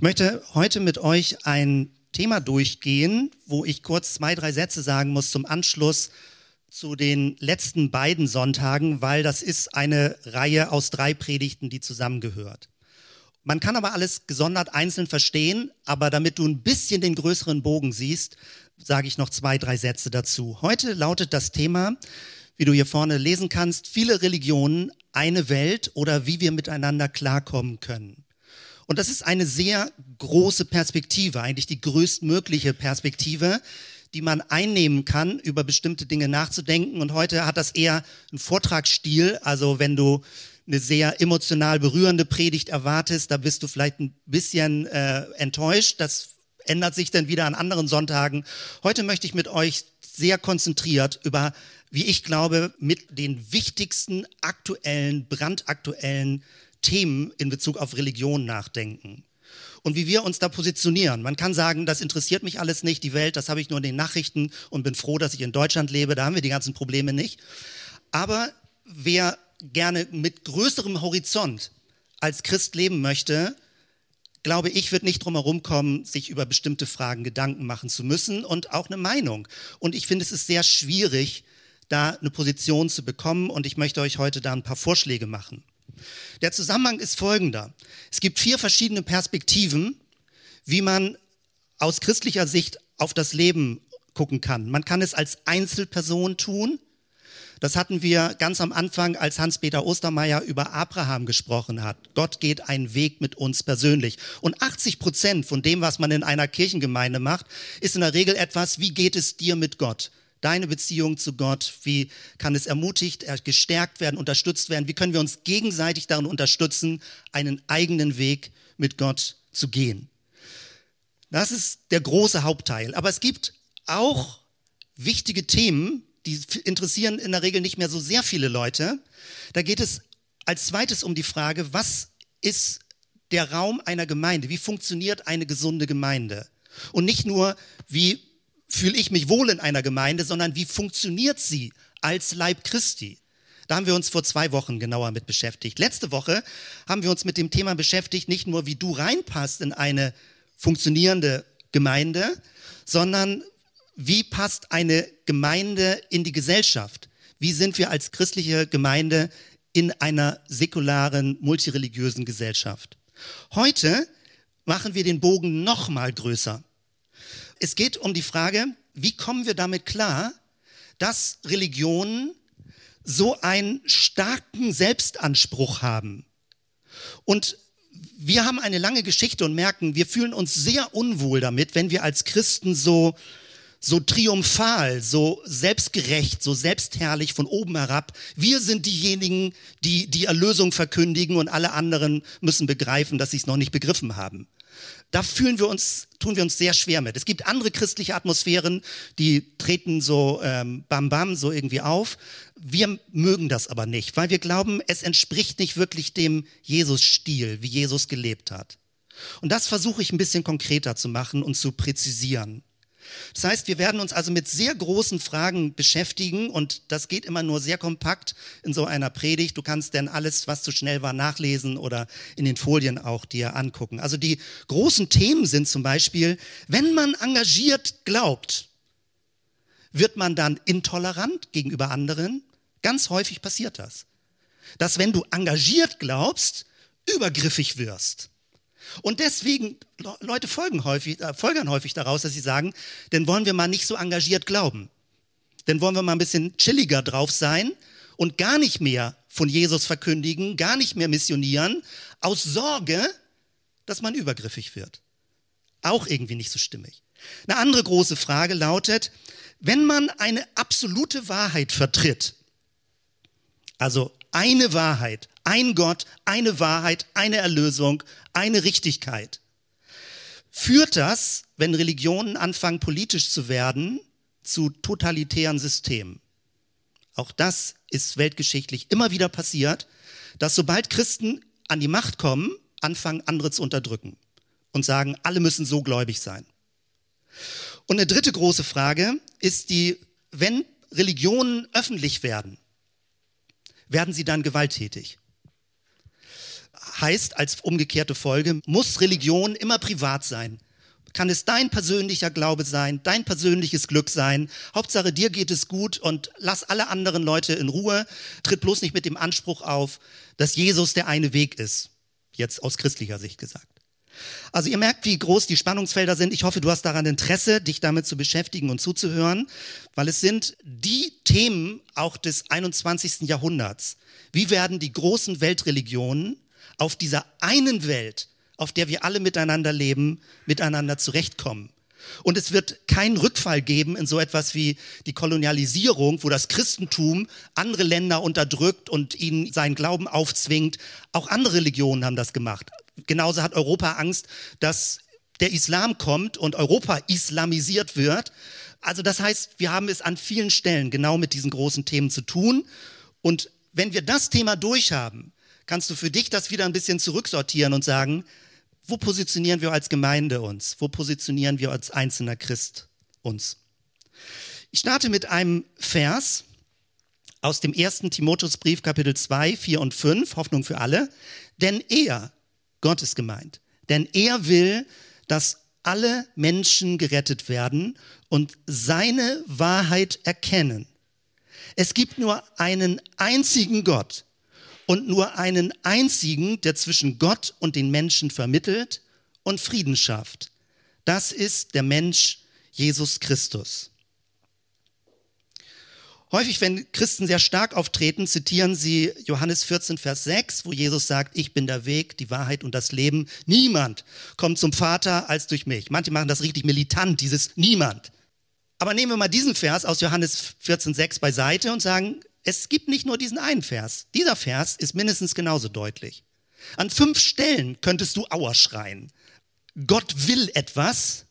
Ich möchte heute mit euch ein Thema durchgehen, wo ich kurz zwei, drei Sätze sagen muss zum Anschluss zu den letzten beiden Sonntagen, weil das ist eine Reihe aus drei Predigten, die zusammengehört. Man kann aber alles gesondert einzeln verstehen, aber damit du ein bisschen den größeren Bogen siehst, sage ich noch zwei, drei Sätze dazu. Heute lautet das Thema, wie du hier vorne lesen kannst, viele Religionen, eine Welt oder wie wir miteinander klarkommen können. Und das ist eine sehr große Perspektive, eigentlich die größtmögliche Perspektive, die man einnehmen kann, über bestimmte Dinge nachzudenken. Und heute hat das eher einen Vortragsstil. Also wenn du eine sehr emotional berührende Predigt erwartest, da bist du vielleicht ein bisschen äh, enttäuscht. Das ändert sich dann wieder an anderen Sonntagen. Heute möchte ich mit euch sehr konzentriert über, wie ich glaube, mit den wichtigsten aktuellen, brandaktuellen Themen in Bezug auf Religion nachdenken und wie wir uns da positionieren. Man kann sagen, das interessiert mich alles nicht, die Welt, das habe ich nur in den Nachrichten und bin froh, dass ich in Deutschland lebe, da haben wir die ganzen Probleme nicht. Aber wer gerne mit größerem Horizont als Christ leben möchte, glaube ich, wird nicht drum herum kommen, sich über bestimmte Fragen Gedanken machen zu müssen und auch eine Meinung. Und ich finde, es ist sehr schwierig, da eine Position zu bekommen und ich möchte euch heute da ein paar Vorschläge machen. Der Zusammenhang ist folgender. Es gibt vier verschiedene Perspektiven, wie man aus christlicher Sicht auf das Leben gucken kann. Man kann es als Einzelperson tun. Das hatten wir ganz am Anfang, als Hans-Peter Ostermeier über Abraham gesprochen hat. Gott geht einen Weg mit uns persönlich. Und 80 Prozent von dem, was man in einer Kirchengemeinde macht, ist in der Regel etwas, wie geht es dir mit Gott? Deine Beziehung zu Gott, wie kann es ermutigt, gestärkt werden, unterstützt werden? Wie können wir uns gegenseitig darin unterstützen, einen eigenen Weg mit Gott zu gehen? Das ist der große Hauptteil. Aber es gibt auch wichtige Themen, die interessieren in der Regel nicht mehr so sehr viele Leute. Da geht es als zweites um die Frage, was ist der Raum einer Gemeinde? Wie funktioniert eine gesunde Gemeinde? Und nicht nur, wie fühle ich mich wohl in einer Gemeinde, sondern wie funktioniert sie als Leib Christi? Da haben wir uns vor zwei Wochen genauer mit beschäftigt. Letzte Woche haben wir uns mit dem Thema beschäftigt, nicht nur wie du reinpasst in eine funktionierende Gemeinde, sondern wie passt eine Gemeinde in die Gesellschaft? Wie sind wir als christliche Gemeinde in einer säkularen, multireligiösen Gesellschaft? Heute machen wir den Bogen noch mal größer. Es geht um die Frage, wie kommen wir damit klar, dass Religionen so einen starken Selbstanspruch haben. Und wir haben eine lange Geschichte und merken, wir fühlen uns sehr unwohl damit, wenn wir als Christen so so triumphal, so selbstgerecht, so selbstherrlich von oben herab. Wir sind diejenigen, die die Erlösung verkündigen und alle anderen müssen begreifen, dass sie es noch nicht begriffen haben. Da fühlen wir uns, tun wir uns sehr schwer mit. Es gibt andere christliche Atmosphären, die treten so ähm, bam bam so irgendwie auf. Wir mögen das aber nicht, weil wir glauben, es entspricht nicht wirklich dem Jesus-Stil, wie Jesus gelebt hat. Und das versuche ich ein bisschen konkreter zu machen und zu präzisieren. Das heißt, wir werden uns also mit sehr großen Fragen beschäftigen und das geht immer nur sehr kompakt in so einer Predigt. Du kannst denn alles, was zu schnell war, nachlesen oder in den Folien auch dir angucken. Also die großen Themen sind zum Beispiel, wenn man engagiert glaubt, wird man dann intolerant gegenüber anderen? Ganz häufig passiert das. Dass wenn du engagiert glaubst, übergriffig wirst. Und deswegen, Leute folgen häufig, äh, folgern häufig daraus, dass sie sagen, denn wollen wir mal nicht so engagiert glauben. Denn wollen wir mal ein bisschen chilliger drauf sein und gar nicht mehr von Jesus verkündigen, gar nicht mehr missionieren, aus Sorge, dass man übergriffig wird. Auch irgendwie nicht so stimmig. Eine andere große Frage lautet, wenn man eine absolute Wahrheit vertritt, also eine Wahrheit, ein Gott, eine Wahrheit, eine Erlösung, eine Richtigkeit. Führt das, wenn Religionen anfangen politisch zu werden, zu totalitären Systemen? Auch das ist weltgeschichtlich immer wieder passiert, dass sobald Christen an die Macht kommen, anfangen, andere zu unterdrücken und sagen, alle müssen so gläubig sein. Und eine dritte große Frage ist die, wenn Religionen öffentlich werden, werden sie dann gewalttätig? heißt als umgekehrte Folge, muss Religion immer privat sein. Kann es dein persönlicher Glaube sein, dein persönliches Glück sein. Hauptsache dir geht es gut und lass alle anderen Leute in Ruhe. Tritt bloß nicht mit dem Anspruch auf, dass Jesus der eine Weg ist. Jetzt aus christlicher Sicht gesagt. Also ihr merkt, wie groß die Spannungsfelder sind. Ich hoffe, du hast daran Interesse, dich damit zu beschäftigen und zuzuhören, weil es sind die Themen auch des 21. Jahrhunderts. Wie werden die großen Weltreligionen auf dieser einen Welt, auf der wir alle miteinander leben, miteinander zurechtkommen? Und es wird keinen Rückfall geben in so etwas wie die Kolonialisierung, wo das Christentum andere Länder unterdrückt und ihnen seinen Glauben aufzwingt. Auch andere Religionen haben das gemacht. Genauso hat Europa Angst, dass der Islam kommt und Europa islamisiert wird. Also das heißt, wir haben es an vielen Stellen genau mit diesen großen Themen zu tun. Und wenn wir das Thema durchhaben, kannst du für dich das wieder ein bisschen zurücksortieren und sagen, wo positionieren wir als Gemeinde uns? Wo positionieren wir als einzelner Christ uns? Ich starte mit einem Vers aus dem ersten Timotheusbrief, Kapitel 2, 4 und 5, Hoffnung für alle. Denn er, Gott ist gemeint. Denn er will, dass alle Menschen gerettet werden und seine Wahrheit erkennen. Es gibt nur einen einzigen Gott und nur einen einzigen, der zwischen Gott und den Menschen vermittelt und Frieden schafft. Das ist der Mensch Jesus Christus. Häufig, wenn Christen sehr stark auftreten, zitieren sie Johannes 14, Vers 6, wo Jesus sagt, ich bin der Weg, die Wahrheit und das Leben. Niemand kommt zum Vater als durch mich. Manche machen das richtig militant, dieses Niemand. Aber nehmen wir mal diesen Vers aus Johannes 14, 6 beiseite und sagen, es gibt nicht nur diesen einen Vers. Dieser Vers ist mindestens genauso deutlich. An fünf Stellen könntest du Auer schreien. Gott will etwas,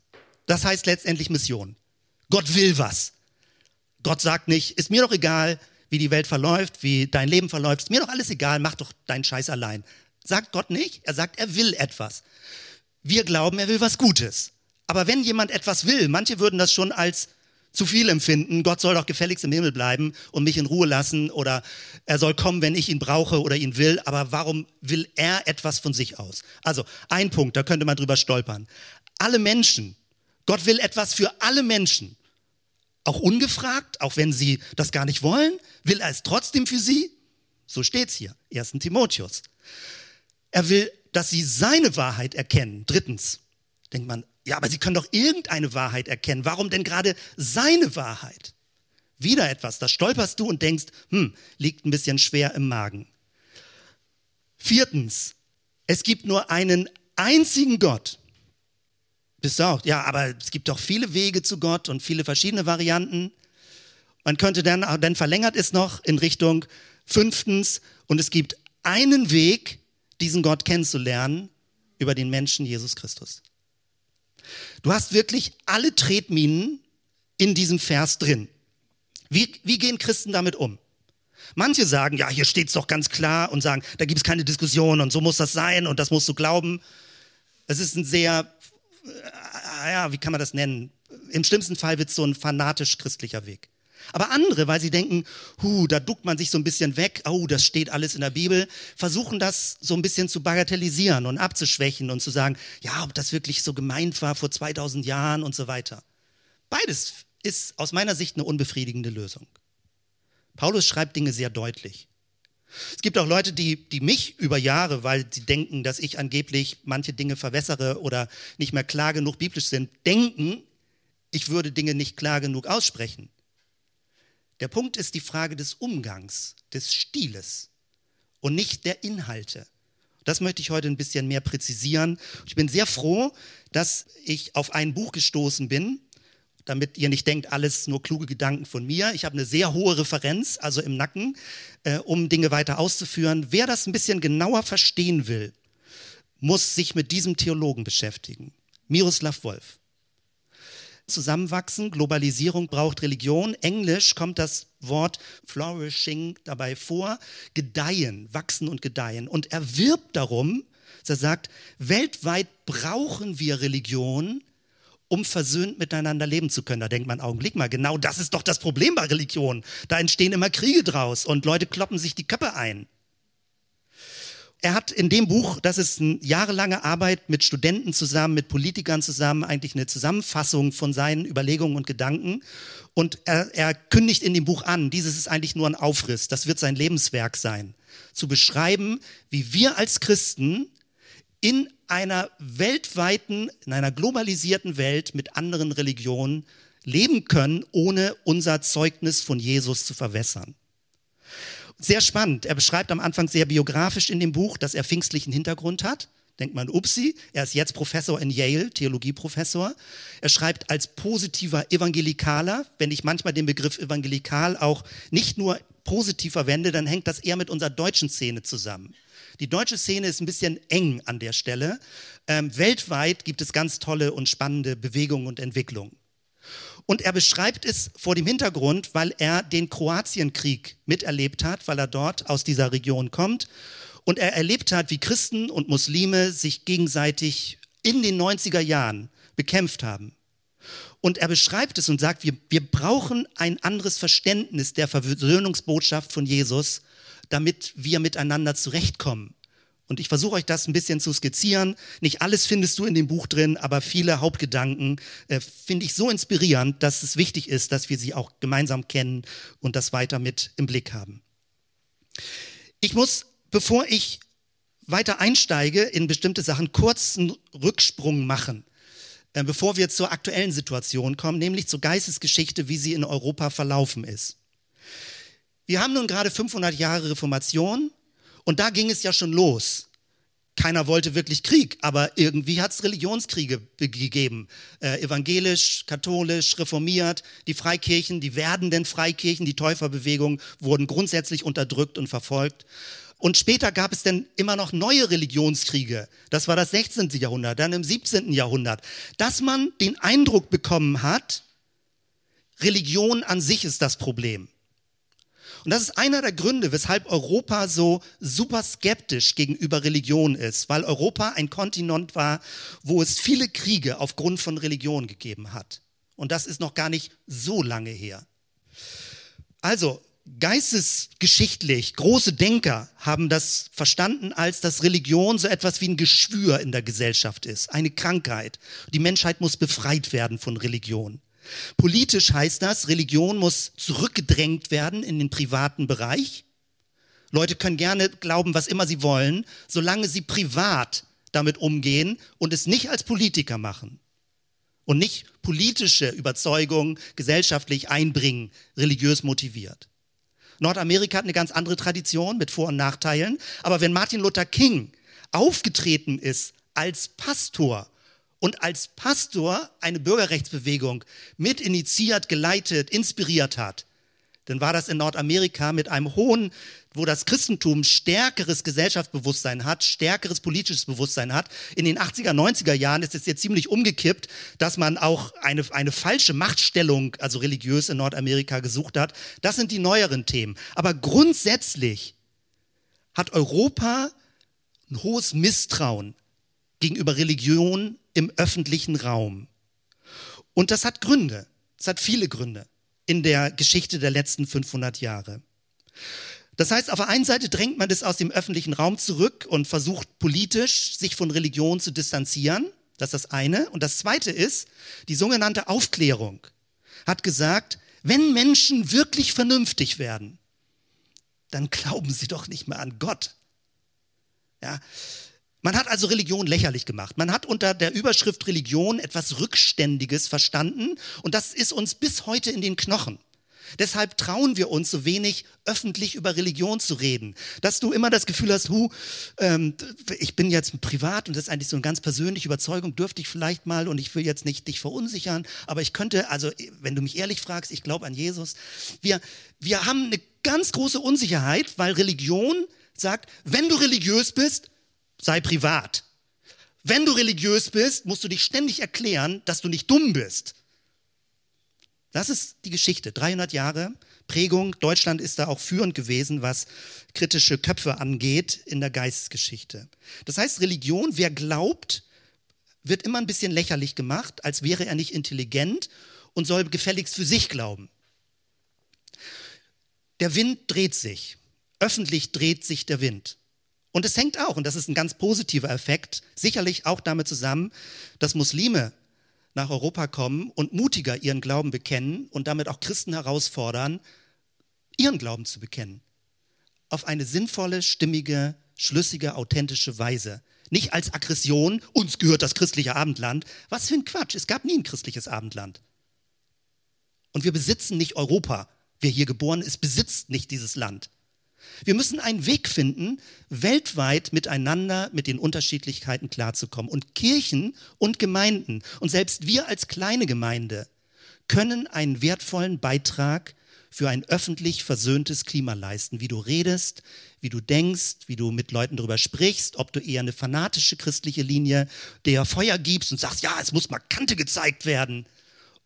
das heißt letztendlich Mission. Gott will was. Gott sagt nicht, ist mir doch egal, wie die Welt verläuft, wie dein Leben verläuft, ist mir doch alles egal, mach doch deinen Scheiß allein. Sagt Gott nicht, er sagt, er will etwas. Wir glauben, er will was Gutes. Aber wenn jemand etwas will, manche würden das schon als zu viel empfinden, Gott soll doch gefälligst im Himmel bleiben und mich in Ruhe lassen oder er soll kommen, wenn ich ihn brauche oder ihn will, aber warum will er etwas von sich aus? Also ein Punkt, da könnte man drüber stolpern. Alle Menschen, Gott will etwas für alle Menschen. Auch ungefragt, auch wenn sie das gar nicht wollen, will er es trotzdem für sie? So steht es hier, 1. Timotheus. Er will, dass sie seine Wahrheit erkennen. Drittens, denkt man, ja, aber sie können doch irgendeine Wahrheit erkennen. Warum denn gerade seine Wahrheit? Wieder etwas, da stolperst du und denkst, hm, liegt ein bisschen schwer im Magen. Viertens, es gibt nur einen einzigen Gott. Bist du auch? Ja, aber es gibt doch viele Wege zu Gott und viele verschiedene Varianten. Man könnte dann, dann verlängert es noch in Richtung fünftens und es gibt einen Weg, diesen Gott kennenzulernen über den Menschen Jesus Christus. Du hast wirklich alle Tretminen in diesem Vers drin. Wie, wie gehen Christen damit um? Manche sagen, ja, hier steht es doch ganz klar und sagen, da gibt es keine Diskussion und so muss das sein und das musst du glauben. Es ist ein sehr ja, wie kann man das nennen? Im schlimmsten Fall wird es so ein fanatisch christlicher Weg. Aber andere, weil sie denken, hu, da duckt man sich so ein bisschen weg, oh, das steht alles in der Bibel, versuchen das so ein bisschen zu bagatellisieren und abzuschwächen und zu sagen, ja, ob das wirklich so gemeint war vor 2000 Jahren und so weiter. Beides ist aus meiner Sicht eine unbefriedigende Lösung. Paulus schreibt Dinge sehr deutlich. Es gibt auch Leute, die, die mich über Jahre, weil sie denken, dass ich angeblich manche Dinge verwässere oder nicht mehr klar genug biblisch sind, denken, ich würde Dinge nicht klar genug aussprechen. Der Punkt ist die Frage des Umgangs, des Stiles und nicht der Inhalte. Das möchte ich heute ein bisschen mehr präzisieren. Ich bin sehr froh, dass ich auf ein Buch gestoßen bin, damit ihr nicht denkt, alles nur kluge Gedanken von mir. Ich habe eine sehr hohe Referenz, also im Nacken, äh, um Dinge weiter auszuführen. Wer das ein bisschen genauer verstehen will, muss sich mit diesem Theologen beschäftigen. Miroslav Wolf. Zusammenwachsen, Globalisierung braucht Religion. Englisch kommt das Wort flourishing dabei vor, gedeihen, wachsen und gedeihen. Und er wirbt darum, dass er sagt, weltweit brauchen wir Religion, um versöhnt miteinander leben zu können. Da denkt man, Augenblick mal, genau das ist doch das Problem bei Religion. Da entstehen immer Kriege draus und Leute kloppen sich die Köpfe ein. er hat in dem Buch, das ist eine jahrelange Arbeit mit Studenten zusammen, mit Politikern zusammen, eigentlich eine Zusammenfassung von seinen Überlegungen und Gedanken. Und er, er kündigt in dem Buch an, dieses ist eigentlich nur ein Aufriss, das wird sein Lebenswerk sein, zu beschreiben, wie wir als Christen in einer weltweiten, in einer globalisierten Welt mit anderen Religionen leben können, ohne unser Zeugnis von Jesus zu verwässern. Sehr spannend. Er beschreibt am Anfang sehr biografisch in dem Buch, dass er pfingstlichen Hintergrund hat. Denkt man, upsi, er ist jetzt Professor in Yale, Theologieprofessor. Er schreibt als positiver Evangelikaler, wenn ich manchmal den Begriff evangelikal auch nicht nur positiv verwende, dann hängt das eher mit unserer deutschen Szene zusammen. Die deutsche Szene ist ein bisschen eng an der Stelle. Ähm, weltweit gibt es ganz tolle und spannende Bewegungen und Entwicklungen. Und er beschreibt es vor dem Hintergrund, weil er den Kroatienkrieg miterlebt hat, weil er dort aus dieser Region kommt. Und er erlebt hat, wie Christen und Muslime sich gegenseitig in den 90er Jahren bekämpft haben. Und er beschreibt es und sagt, wir, wir brauchen ein anderes Verständnis der Versöhnungsbotschaft von Jesus, damit wir miteinander zurechtkommen. Und ich versuche euch das ein bisschen zu skizzieren. Nicht alles findest du in dem Buch drin, aber viele Hauptgedanken äh, finde ich so inspirierend, dass es wichtig ist, dass wir sie auch gemeinsam kennen und das weiter mit im Blick haben. Ich muss, bevor ich weiter einsteige in bestimmte Sachen, kurz einen Rücksprung machen, äh, bevor wir zur aktuellen Situation kommen, nämlich zur Geistesgeschichte, wie sie in Europa verlaufen ist. Wir haben nun gerade 500 Jahre Reformation und da ging es ja schon los. Keiner wollte wirklich Krieg, aber irgendwie hat es Religionskriege gegeben. Äh, evangelisch, katholisch, reformiert, die Freikirchen, die werdenden Freikirchen, die Täuferbewegung wurden grundsätzlich unterdrückt und verfolgt. Und später gab es dann immer noch neue Religionskriege. Das war das 16. Jahrhundert, dann im 17. Jahrhundert. Dass man den Eindruck bekommen hat, Religion an sich ist das Problem. Und das ist einer der Gründe, weshalb Europa so super skeptisch gegenüber Religion ist, weil Europa ein Kontinent war, wo es viele Kriege aufgrund von Religion gegeben hat. Und das ist noch gar nicht so lange her. Also, geistesgeschichtlich, große Denker haben das verstanden, als dass Religion so etwas wie ein Geschwür in der Gesellschaft ist, eine Krankheit. Die Menschheit muss befreit werden von Religion. Politisch heißt das, Religion muss zurückgedrängt werden in den privaten Bereich. Leute können gerne glauben, was immer sie wollen, solange sie privat damit umgehen und es nicht als Politiker machen und nicht politische Überzeugungen gesellschaftlich einbringen, religiös motiviert. Nordamerika hat eine ganz andere Tradition mit Vor- und Nachteilen, aber wenn Martin Luther King aufgetreten ist als Pastor und als Pastor eine Bürgerrechtsbewegung mit initiiert, geleitet, inspiriert hat, dann war das in Nordamerika mit einem hohen, wo das Christentum stärkeres Gesellschaftsbewusstsein hat, stärkeres politisches Bewusstsein hat. In den 80er, 90er Jahren ist es jetzt ziemlich umgekippt, dass man auch eine, eine falsche Machtstellung, also religiös in Nordamerika gesucht hat. Das sind die neueren Themen. Aber grundsätzlich hat Europa ein hohes Misstrauen gegenüber Religion im öffentlichen Raum. Und das hat Gründe. Es hat viele Gründe in der Geschichte der letzten 500 Jahre. Das heißt, auf der einen Seite drängt man das aus dem öffentlichen Raum zurück und versucht politisch sich von Religion zu distanzieren. Das ist das eine. Und das zweite ist, die sogenannte Aufklärung hat gesagt, wenn Menschen wirklich vernünftig werden, dann glauben sie doch nicht mehr an Gott. Ja, man hat also Religion lächerlich gemacht. Man hat unter der Überschrift Religion etwas Rückständiges verstanden und das ist uns bis heute in den Knochen. Deshalb trauen wir uns so wenig öffentlich über Religion zu reden. Dass du immer das Gefühl hast, hu, ähm, ich bin jetzt privat und das ist eigentlich so eine ganz persönliche Überzeugung, dürfte ich vielleicht mal und ich will jetzt nicht dich verunsichern, aber ich könnte, also wenn du mich ehrlich fragst, ich glaube an Jesus. Wir, wir haben eine ganz große Unsicherheit, weil Religion sagt, wenn du religiös bist, sei privat. Wenn du religiös bist, musst du dich ständig erklären, dass du nicht dumm bist. Das ist die Geschichte. 300 Jahre Prägung. Deutschland ist da auch führend gewesen, was kritische Köpfe angeht in der Geistesgeschichte. Das heißt, Religion, wer glaubt, wird immer ein bisschen lächerlich gemacht, als wäre er nicht intelligent und soll gefälligst für sich glauben. Der Wind dreht sich. Öffentlich dreht sich der Wind. Und es hängt auch, und das ist ein ganz positiver Effekt, sicherlich auch damit zusammen, dass Muslime nach Europa kommen und mutiger ihren Glauben bekennen und damit auch Christen herausfordern, ihren Glauben zu bekennen. Auf eine sinnvolle, stimmige, schlüssige, authentische Weise. Nicht als Aggression, uns gehört das christliche Abendland. Was für ein Quatsch, es gab nie ein christliches Abendland. Und wir besitzen nicht Europa. Wer hier geboren ist, besitzt nicht dieses Land. Wir müssen einen Weg finden, weltweit miteinander mit den Unterschiedlichkeiten klarzukommen. Und Kirchen und Gemeinden und selbst wir als kleine Gemeinde können einen wertvollen Beitrag für ein öffentlich versöhntes Klima leisten. Wie du redest, wie du denkst, wie du mit Leuten darüber sprichst, ob du eher eine fanatische christliche Linie der Feuer gibst und sagst, ja, es muss mal Kante gezeigt werden.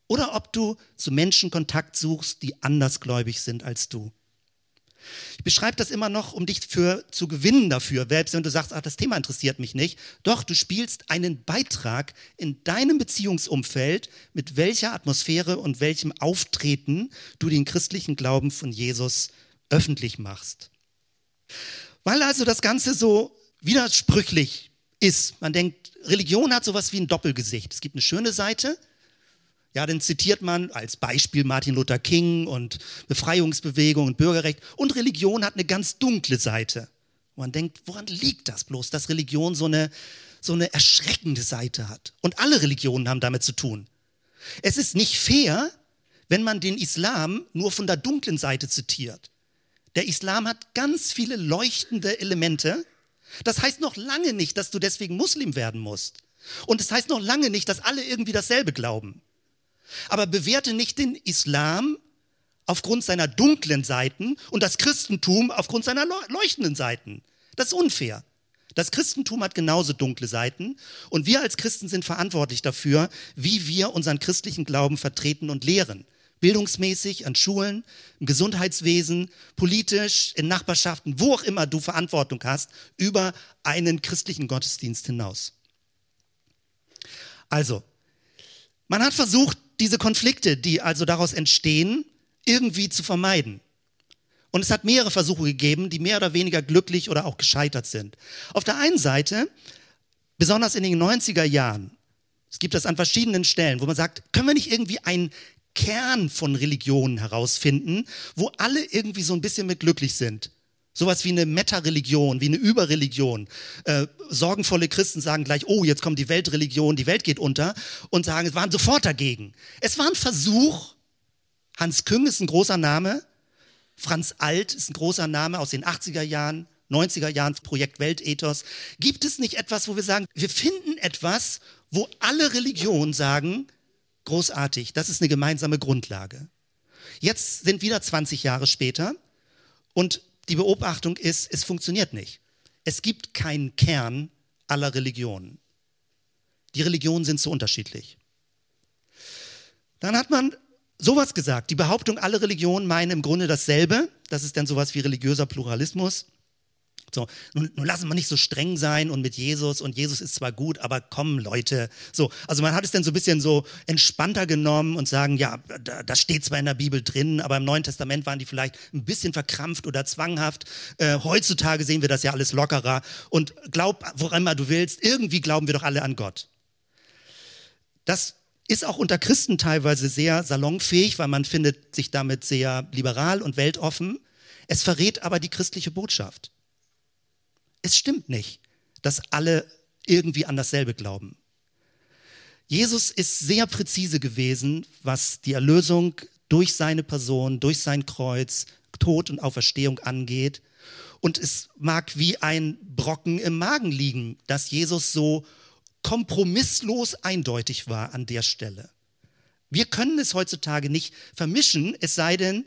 Oder ob du zu Menschen Kontakt suchst, die andersgläubig sind als du. Ich beschreibe das immer noch, um dich für, zu gewinnen dafür, selbst wenn du sagst, ach, das Thema interessiert mich nicht. Doch, du spielst einen Beitrag in deinem Beziehungsumfeld, mit welcher Atmosphäre und welchem Auftreten du den christlichen Glauben von Jesus öffentlich machst. Weil also das Ganze so widersprüchlich ist. Man denkt, Religion hat sowas wie ein Doppelgesicht. Es gibt eine schöne Seite, ja, dann zitiert man als Beispiel Martin Luther King und Befreiungsbewegung und Bürgerrecht. Und Religion hat eine ganz dunkle Seite. Man denkt, woran liegt das bloß, dass Religion so eine, so eine erschreckende Seite hat? Und alle Religionen haben damit zu tun. Es ist nicht fair, wenn man den Islam nur von der dunklen Seite zitiert. Der Islam hat ganz viele leuchtende Elemente. Das heißt noch lange nicht, dass du deswegen Muslim werden musst. Und es das heißt noch lange nicht, dass alle irgendwie dasselbe glauben. Aber bewerte nicht den Islam aufgrund seiner dunklen Seiten und das Christentum aufgrund seiner leuchtenden Seiten. Das ist unfair. Das Christentum hat genauso dunkle Seiten und wir als Christen sind verantwortlich dafür, wie wir unseren christlichen Glauben vertreten und lehren. Bildungsmäßig, an Schulen, im Gesundheitswesen, politisch, in Nachbarschaften, wo auch immer du Verantwortung hast, über einen christlichen Gottesdienst hinaus. Also, man hat versucht, diese Konflikte, die also daraus entstehen, irgendwie zu vermeiden. Und es hat mehrere Versuche gegeben, die mehr oder weniger glücklich oder auch gescheitert sind. Auf der einen Seite, besonders in den 90er Jahren, es gibt das an verschiedenen Stellen, wo man sagt, können wir nicht irgendwie einen Kern von Religionen herausfinden, wo alle irgendwie so ein bisschen mit glücklich sind? Sowas wie eine Meta-Religion, wie eine Überreligion. Äh, sorgenvolle Christen sagen gleich, oh, jetzt kommt die Weltreligion, die Welt geht unter und sagen, es waren sofort dagegen. Es war ein Versuch, Hans Küng ist ein großer Name, Franz Alt ist ein großer Name aus den 80er Jahren, 90er Jahren, Projekt Weltethos. Gibt es nicht etwas, wo wir sagen, wir finden etwas, wo alle Religionen sagen, großartig, das ist eine gemeinsame Grundlage. Jetzt sind wieder 20 Jahre später und die Beobachtung ist, es funktioniert nicht. Es gibt keinen Kern aller Religionen. Die Religionen sind so unterschiedlich. Dann hat man sowas gesagt, die Behauptung, alle Religionen meinen im Grunde dasselbe. Das ist dann sowas wie religiöser Pluralismus. So, nun, nun lassen wir nicht so streng sein und mit Jesus und Jesus ist zwar gut, aber komm Leute. So, also man hat es dann so ein bisschen so entspannter genommen und sagen, ja, das steht zwar in der Bibel drin, aber im Neuen Testament waren die vielleicht ein bisschen verkrampft oder zwanghaft. Äh, heutzutage sehen wir das ja alles lockerer und glaub, woran immer du willst, irgendwie glauben wir doch alle an Gott. Das ist auch unter Christen teilweise sehr salonfähig, weil man findet sich damit sehr liberal und weltoffen. Es verrät aber die christliche Botschaft. Es stimmt nicht, dass alle irgendwie an dasselbe glauben. Jesus ist sehr präzise gewesen, was die Erlösung durch seine Person, durch sein Kreuz, Tod und Auferstehung angeht. Und es mag wie ein Brocken im Magen liegen, dass Jesus so kompromisslos eindeutig war an der Stelle. Wir können es heutzutage nicht vermischen, es sei denn,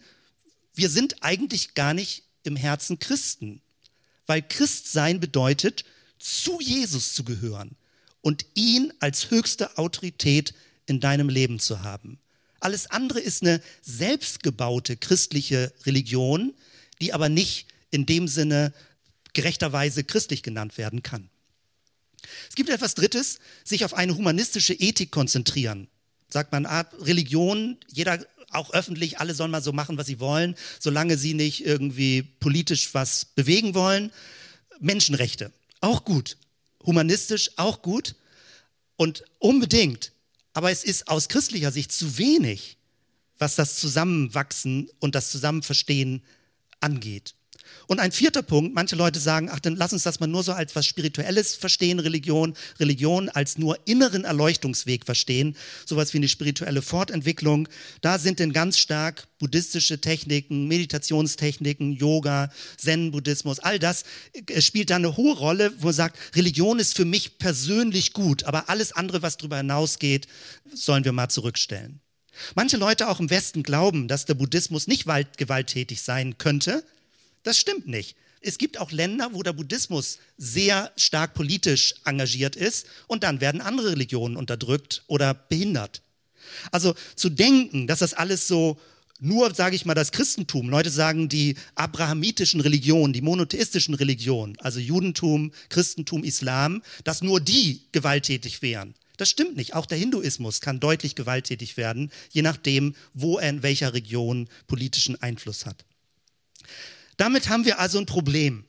wir sind eigentlich gar nicht im Herzen Christen weil Christsein bedeutet, zu Jesus zu gehören und ihn als höchste Autorität in deinem Leben zu haben. Alles andere ist eine selbstgebaute christliche Religion, die aber nicht in dem Sinne gerechterweise christlich genannt werden kann. Es gibt etwas Drittes, sich auf eine humanistische Ethik konzentrieren. Sagt man, ah, Religion, jeder auch öffentlich, alle sollen mal so machen, was sie wollen, solange sie nicht irgendwie politisch was bewegen wollen. Menschenrechte, auch gut. Humanistisch, auch gut. Und unbedingt. Aber es ist aus christlicher Sicht zu wenig, was das Zusammenwachsen und das Zusammenverstehen angeht. Und ein vierter Punkt, manche Leute sagen, ach, dann lass uns das mal nur so als was Spirituelles verstehen, Religion, Religion als nur inneren Erleuchtungsweg verstehen, sowas wie eine spirituelle Fortentwicklung. Da sind denn ganz stark buddhistische Techniken, Meditationstechniken, Yoga, Zen-Buddhismus, all das äh, spielt da eine hohe Rolle, wo man sagt, Religion ist für mich persönlich gut, aber alles andere, was darüber hinausgeht, sollen wir mal zurückstellen. Manche Leute auch im Westen glauben, dass der Buddhismus nicht gewalttätig sein könnte, das stimmt nicht. Es gibt auch Länder, wo der Buddhismus sehr stark politisch engagiert ist und dann werden andere Religionen unterdrückt oder behindert. Also zu denken, dass das alles so nur, sage ich mal, das Christentum, Leute sagen die abrahamitischen Religionen, die monotheistischen Religionen, also Judentum, Christentum, Islam, dass nur die gewalttätig wären. Das stimmt nicht. Auch der Hinduismus kann deutlich gewalttätig werden, je nachdem, wo er in welcher Region politischen Einfluss hat. Damit haben wir also ein Problem.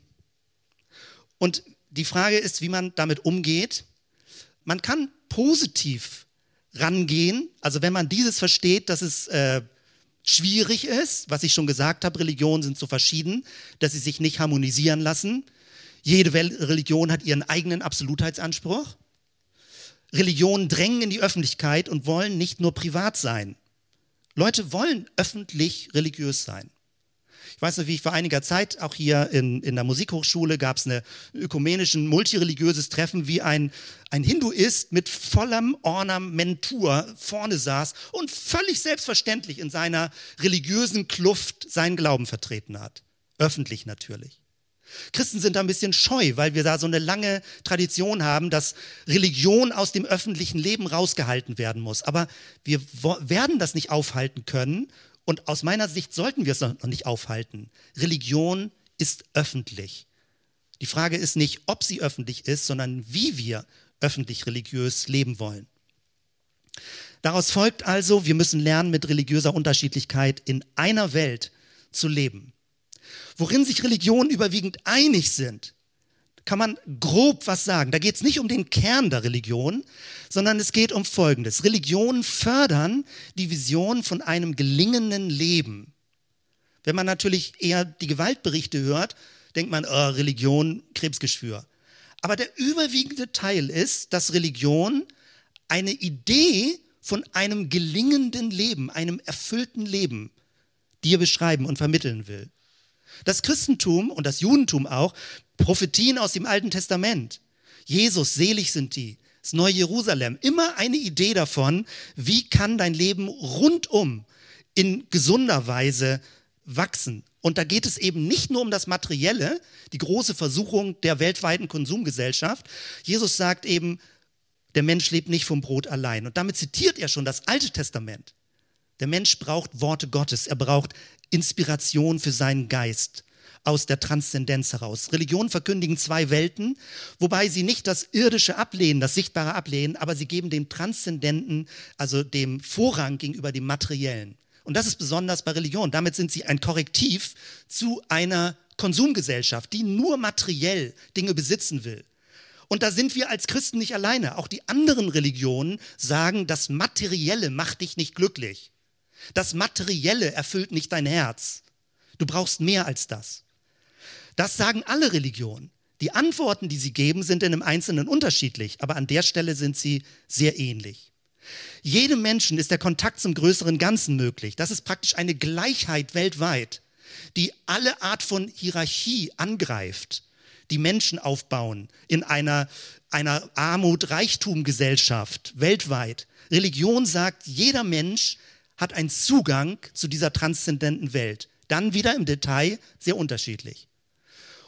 Und die Frage ist, wie man damit umgeht. Man kann positiv rangehen, also wenn man dieses versteht, dass es äh, schwierig ist, was ich schon gesagt habe, Religionen sind so verschieden, dass sie sich nicht harmonisieren lassen. Jede Religion hat ihren eigenen Absolutheitsanspruch. Religionen drängen in die Öffentlichkeit und wollen nicht nur privat sein. Leute wollen öffentlich religiös sein. Ich weiß noch, wie ich vor einiger Zeit auch hier in, in der Musikhochschule gab es ein ökumenischen, multireligiöses Treffen, wie ein, ein Hinduist mit vollem Ornamentur vorne saß und völlig selbstverständlich in seiner religiösen Kluft seinen Glauben vertreten hat. Öffentlich natürlich. Christen sind da ein bisschen scheu, weil wir da so eine lange Tradition haben, dass Religion aus dem öffentlichen Leben rausgehalten werden muss. Aber wir werden das nicht aufhalten können und aus meiner Sicht sollten wir es noch nicht aufhalten. Religion ist öffentlich. Die Frage ist nicht, ob sie öffentlich ist, sondern wie wir öffentlich religiös leben wollen. Daraus folgt also, wir müssen lernen, mit religiöser Unterschiedlichkeit in einer Welt zu leben. Worin sich Religionen überwiegend einig sind, kann man grob was sagen. Da geht es nicht um den Kern der Religion, sondern es geht um Folgendes. Religionen fördern die Vision von einem gelingenden Leben. Wenn man natürlich eher die Gewaltberichte hört, denkt man, oh, Religion, Krebsgeschwür. Aber der überwiegende Teil ist, dass Religion eine Idee von einem gelingenden Leben, einem erfüllten Leben dir beschreiben und vermitteln will. Das Christentum und das Judentum auch Prophetien aus dem Alten Testament. Jesus, selig sind die. Das neue Jerusalem. Immer eine Idee davon, wie kann dein Leben rundum in gesunder Weise wachsen. Und da geht es eben nicht nur um das Materielle, die große Versuchung der weltweiten Konsumgesellschaft. Jesus sagt eben, der Mensch lebt nicht vom Brot allein. Und damit zitiert er schon das Alte Testament. Der Mensch braucht Worte Gottes, er braucht Inspiration für seinen Geist aus der Transzendenz heraus. Religionen verkündigen zwei Welten, wobei sie nicht das Irdische ablehnen, das Sichtbare ablehnen, aber sie geben dem Transzendenten, also dem Vorrang gegenüber dem Materiellen. Und das ist besonders bei Religion. Damit sind sie ein Korrektiv zu einer Konsumgesellschaft, die nur materiell Dinge besitzen will. Und da sind wir als Christen nicht alleine. Auch die anderen Religionen sagen, das Materielle macht dich nicht glücklich. Das Materielle erfüllt nicht dein Herz. Du brauchst mehr als das. Das sagen alle Religionen. Die Antworten, die sie geben, sind in einem Einzelnen unterschiedlich, aber an der Stelle sind sie sehr ähnlich. Jedem Menschen ist der Kontakt zum größeren Ganzen möglich. Das ist praktisch eine Gleichheit weltweit, die alle Art von Hierarchie angreift, die Menschen aufbauen in einer, einer Armut-Reichtum-Gesellschaft weltweit. Religion sagt, jeder Mensch hat einen Zugang zu dieser transzendenten Welt. Dann wieder im Detail sehr unterschiedlich.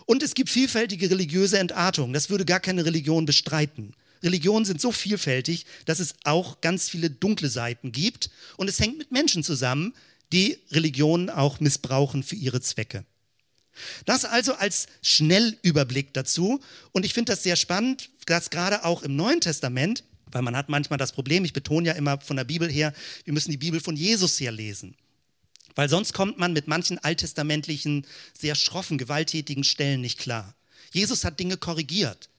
Und es gibt vielfältige religiöse Entartungen. Das würde gar keine Religion bestreiten. Religionen sind so vielfältig, dass es auch ganz viele dunkle Seiten gibt. Und es hängt mit Menschen zusammen, die Religionen auch missbrauchen für ihre Zwecke. Das also als Schnellüberblick dazu. Und ich finde das sehr spannend, dass gerade auch im Neuen Testament, weil man hat manchmal das Problem, ich betone ja immer von der Bibel her, wir müssen die Bibel von Jesus her lesen. Weil sonst kommt man mit manchen alttestamentlichen, sehr schroffen, gewalttätigen Stellen nicht klar. Jesus hat Dinge korrigiert.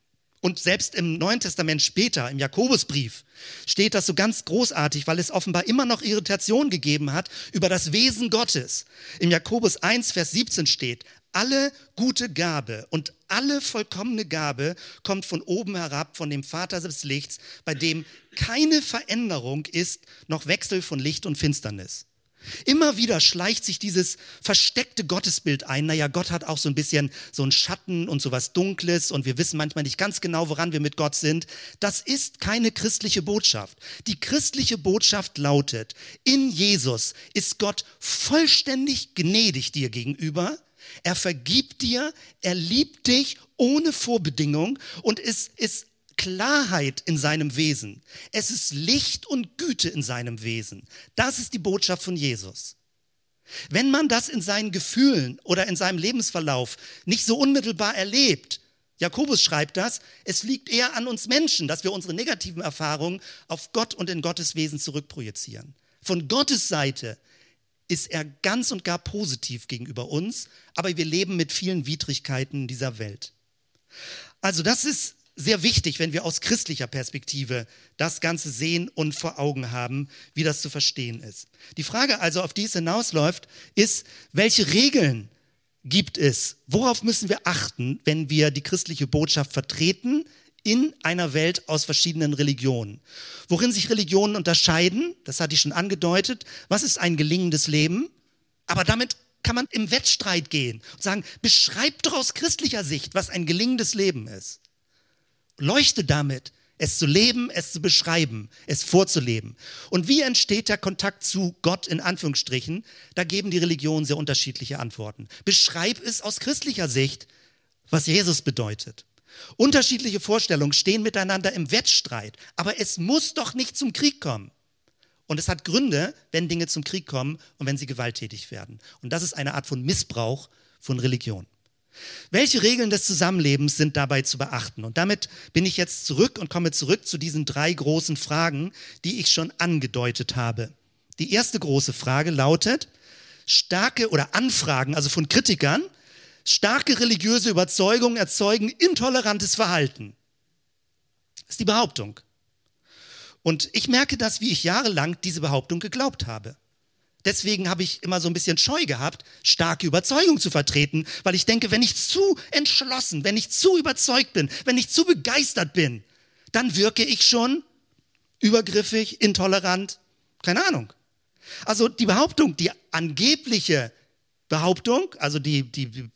Und selbst im Neuen Testament später, im Jakobusbrief, steht das so ganz großartig, weil es offenbar immer noch Irritation gegeben hat über das Wesen Gottes. Im Jakobus 1, Vers 17 steht, alle gute Gabe und alle vollkommene Gabe kommt von oben herab, von dem Vater des Lichts, bei dem keine Veränderung ist, noch Wechsel von Licht und Finsternis. Immer wieder schleicht sich dieses versteckte Gottesbild ein. Naja, Gott hat auch so ein bisschen so einen Schatten und so was Dunkles und wir wissen manchmal nicht ganz genau, woran wir mit Gott sind. Das ist keine christliche Botschaft. Die christliche Botschaft lautet, in Jesus ist Gott vollständig gnädig dir gegenüber. Er vergibt dir, er liebt dich ohne Vorbedingung und es ist Klarheit in seinem Wesen. Es ist Licht und Güte in seinem Wesen. Das ist die Botschaft von Jesus. Wenn man das in seinen Gefühlen oder in seinem Lebensverlauf nicht so unmittelbar erlebt, Jakobus schreibt das, es liegt eher an uns Menschen, dass wir unsere negativen Erfahrungen auf Gott und in Gottes Wesen zurückprojizieren. Von Gottes Seite ist er ganz und gar positiv gegenüber uns, aber wir leben mit vielen Widrigkeiten in dieser Welt. Also das ist sehr wichtig, wenn wir aus christlicher Perspektive das Ganze sehen und vor Augen haben, wie das zu verstehen ist. Die Frage also, auf die es hinausläuft, ist, welche Regeln gibt es? Worauf müssen wir achten, wenn wir die christliche Botschaft vertreten in einer Welt aus verschiedenen Religionen? Worin sich Religionen unterscheiden, das hatte ich schon angedeutet. Was ist ein gelingendes Leben? Aber damit kann man im Wettstreit gehen und sagen, beschreib doch aus christlicher Sicht, was ein gelingendes Leben ist. Leuchte damit, es zu leben, es zu beschreiben, es vorzuleben. Und wie entsteht der Kontakt zu Gott in Anführungsstrichen? Da geben die Religionen sehr unterschiedliche Antworten. Beschreib es aus christlicher Sicht, was Jesus bedeutet. Unterschiedliche Vorstellungen stehen miteinander im Wettstreit, aber es muss doch nicht zum Krieg kommen. Und es hat Gründe, wenn Dinge zum Krieg kommen und wenn sie gewalttätig werden. Und das ist eine Art von Missbrauch von Religion. Welche Regeln des Zusammenlebens sind dabei zu beachten? Und damit bin ich jetzt zurück und komme zurück zu diesen drei großen Fragen, die ich schon angedeutet habe. Die erste große Frage lautet, starke oder Anfragen, also von Kritikern, starke religiöse Überzeugungen erzeugen intolerantes Verhalten. Das ist die Behauptung. Und ich merke das, wie ich jahrelang diese Behauptung geglaubt habe. Deswegen habe ich immer so ein bisschen Scheu gehabt, starke Überzeugung zu vertreten, weil ich denke, wenn ich zu entschlossen, wenn ich zu überzeugt bin, wenn ich zu begeistert bin, dann wirke ich schon übergriffig, intolerant, keine Ahnung. Also die Behauptung, die angebliche Behauptung, also die, die,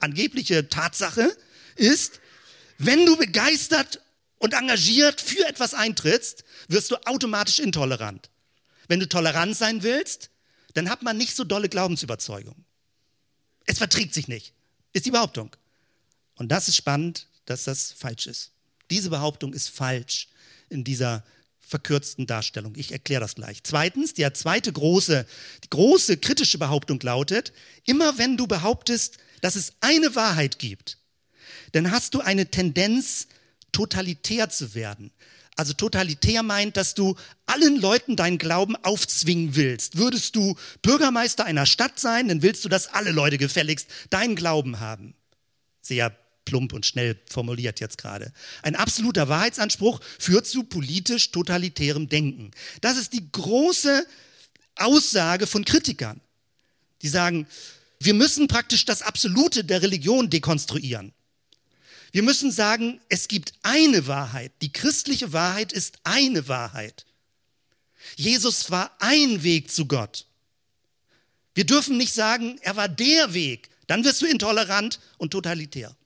angebliche Tatsache ist, wenn du begeistert und engagiert für etwas eintrittst, wirst du automatisch intolerant. Wenn du tolerant sein willst, dann hat man nicht so dolle Glaubensüberzeugung. Es verträgt sich nicht, ist die Behauptung. Und das ist spannend, dass das falsch ist. Diese Behauptung ist falsch in dieser verkürzten Darstellung. Ich erkläre das gleich. Zweitens, die zweite große, die große kritische Behauptung lautet, immer wenn du behauptest, dass es eine Wahrheit gibt, dann hast du eine Tendenz, totalitär zu werden. Also totalitär meint, dass du allen Leuten deinen Glauben aufzwingen willst. Würdest du Bürgermeister einer Stadt sein, dann willst du, dass alle Leute gefälligst deinen Glauben haben. Sehr plump und schnell formuliert jetzt gerade. Ein absoluter Wahrheitsanspruch führt zu politisch totalitärem Denken. Das ist die große Aussage von Kritikern. Die sagen, wir müssen praktisch das Absolute der Religion dekonstruieren. Wir müssen sagen, es gibt eine Wahrheit. Die christliche Wahrheit ist eine Wahrheit. Jesus war ein Weg zu Gott. Wir dürfen nicht sagen, er war der Weg. Dann wirst du intolerant und totalitär.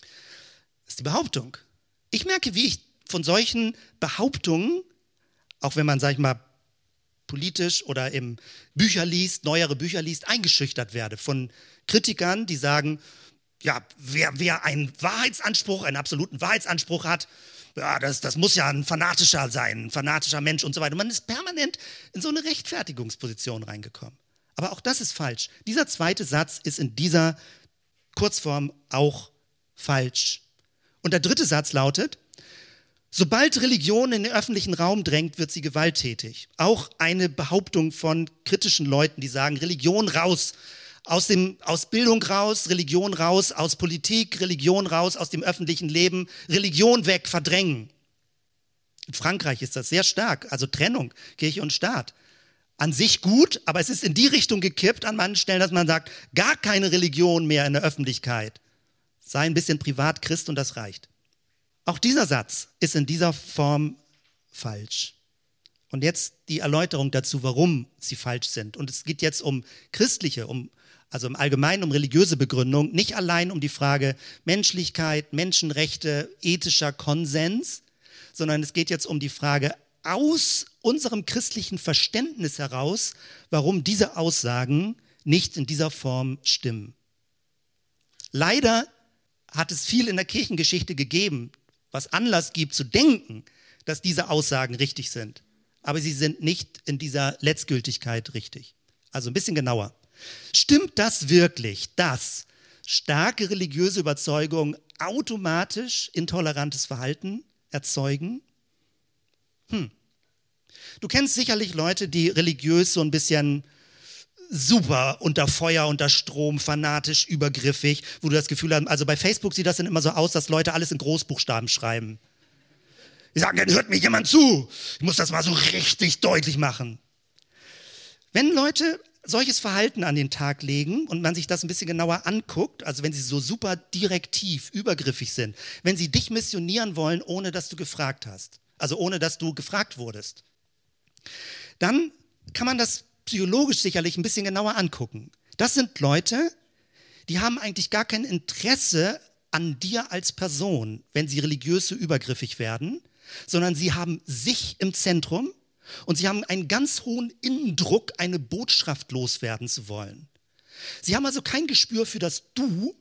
Das ist die Behauptung. Ich merke, wie ich von solchen Behauptungen, auch wenn man, sag ich mal, politisch oder im Bücher liest, neuere Bücher liest, eingeschüchtert werde von Kritikern, die sagen, ja, wer, wer einen Wahrheitsanspruch, einen absoluten Wahrheitsanspruch hat, ja, das, das muss ja ein fanatischer sein, ein fanatischer Mensch und so weiter. Man ist permanent in so eine Rechtfertigungsposition reingekommen. Aber auch das ist falsch. Dieser zweite Satz ist in dieser Kurzform auch falsch. Und der dritte Satz lautet, sobald Religion in den öffentlichen Raum drängt, wird sie gewalttätig. Auch eine Behauptung von kritischen Leuten, die sagen, Religion raus, aus, dem, aus Bildung raus, Religion raus, aus Politik, Religion raus, aus dem öffentlichen Leben, Religion weg, verdrängen. In Frankreich ist das sehr stark, also Trennung, Kirche und Staat. An sich gut, aber es ist in die Richtung gekippt an manchen Stellen, dass man sagt, gar keine Religion mehr in der Öffentlichkeit. Sei ein bisschen privat Christ und das reicht. Auch dieser Satz ist in dieser Form falsch. Und jetzt die Erläuterung dazu, warum sie falsch sind. Und es geht jetzt um christliche, um also im Allgemeinen um religiöse Begründung, nicht allein um die Frage Menschlichkeit, Menschenrechte, ethischer Konsens, sondern es geht jetzt um die Frage aus unserem christlichen Verständnis heraus, warum diese Aussagen nicht in dieser Form stimmen. Leider hat es viel in der Kirchengeschichte gegeben, was Anlass gibt zu denken, dass diese Aussagen richtig sind. Aber sie sind nicht in dieser Letztgültigkeit richtig. Also ein bisschen genauer. Stimmt das wirklich, dass starke religiöse Überzeugungen automatisch intolerantes Verhalten erzeugen? Hm. Du kennst sicherlich Leute, die religiös so ein bisschen super unter Feuer, unter Strom, fanatisch, übergriffig, wo du das Gefühl hast, also bei Facebook sieht das dann immer so aus, dass Leute alles in Großbuchstaben schreiben. Die sagen, dann hört mir jemand zu. Ich muss das mal so richtig deutlich machen. Wenn Leute solches Verhalten an den Tag legen und man sich das ein bisschen genauer anguckt, also wenn sie so super direktiv, übergriffig sind, wenn sie dich missionieren wollen, ohne dass du gefragt hast, also ohne dass du gefragt wurdest, dann kann man das psychologisch sicherlich ein bisschen genauer angucken. Das sind Leute, die haben eigentlich gar kein Interesse an dir als Person, wenn sie religiös so übergriffig werden, sondern sie haben sich im Zentrum und sie haben einen ganz hohen Innendruck, eine Botschaft loswerden zu wollen. Sie haben also kein Gespür für das Du,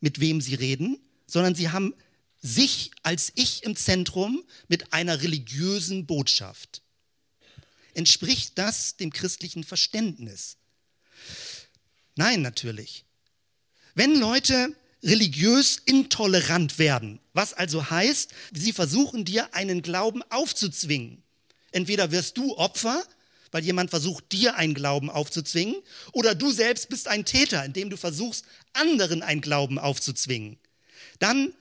mit wem sie reden, sondern sie haben sich als Ich im Zentrum mit einer religiösen Botschaft. Entspricht das dem christlichen Verständnis? Nein, natürlich. Wenn Leute religiös intolerant werden, was also heißt, sie versuchen dir einen Glauben aufzuzwingen, Entweder wirst du Opfer, weil jemand versucht, dir einen Glauben aufzuzwingen, oder du selbst bist ein Täter, indem du versuchst, anderen einen Glauben aufzuzwingen. Dann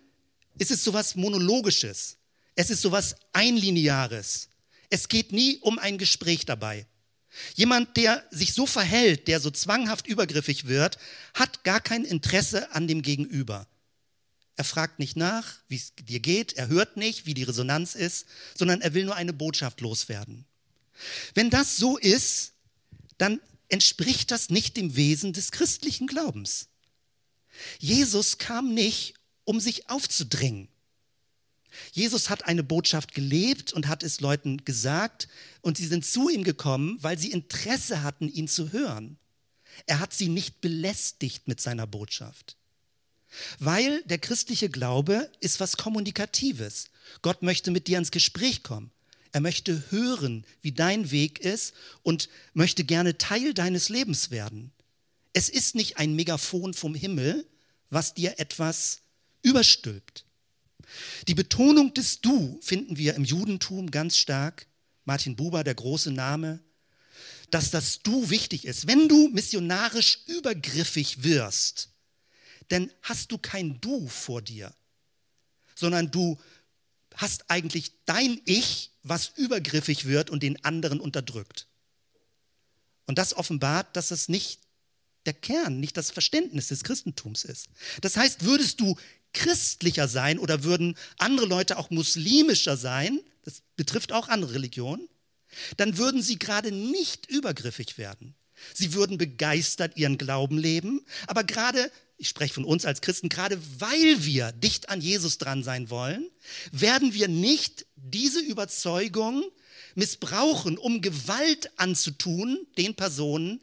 ist es sowas Monologisches. Es ist sowas Einlineares. Es geht nie um ein Gespräch dabei. Jemand, der sich so verhält, der so zwanghaft übergriffig wird, hat gar kein Interesse an dem Gegenüber. Er fragt nicht nach, wie es dir geht, er hört nicht, wie die Resonanz ist, sondern er will nur eine Botschaft loswerden. Wenn das so ist, dann entspricht das nicht dem Wesen des christlichen Glaubens. Jesus kam nicht, um sich aufzudrängen. Jesus hat eine Botschaft gelebt und hat es Leuten gesagt und sie sind zu ihm gekommen, weil sie Interesse hatten, ihn zu hören. Er hat sie nicht belästigt mit seiner Botschaft. Weil der christliche Glaube ist was Kommunikatives. Gott möchte mit dir ins Gespräch kommen. Er möchte hören, wie dein Weg ist und möchte gerne Teil deines Lebens werden. Es ist nicht ein Megafon vom Himmel, was dir etwas überstülpt. Die Betonung des Du finden wir im Judentum ganz stark. Martin Buber, der große Name, dass das Du wichtig ist. Wenn du missionarisch übergriffig wirst, denn hast du kein Du vor dir, sondern du hast eigentlich dein Ich, was übergriffig wird und den anderen unterdrückt. Und das offenbart, dass es nicht der Kern, nicht das Verständnis des Christentums ist. Das heißt, würdest du christlicher sein oder würden andere Leute auch muslimischer sein, das betrifft auch andere Religionen, dann würden sie gerade nicht übergriffig werden. Sie würden begeistert ihren Glauben leben, aber gerade ich spreche von uns als Christen, gerade weil wir dicht an Jesus dran sein wollen, werden wir nicht diese Überzeugung missbrauchen, um Gewalt anzutun den Personen,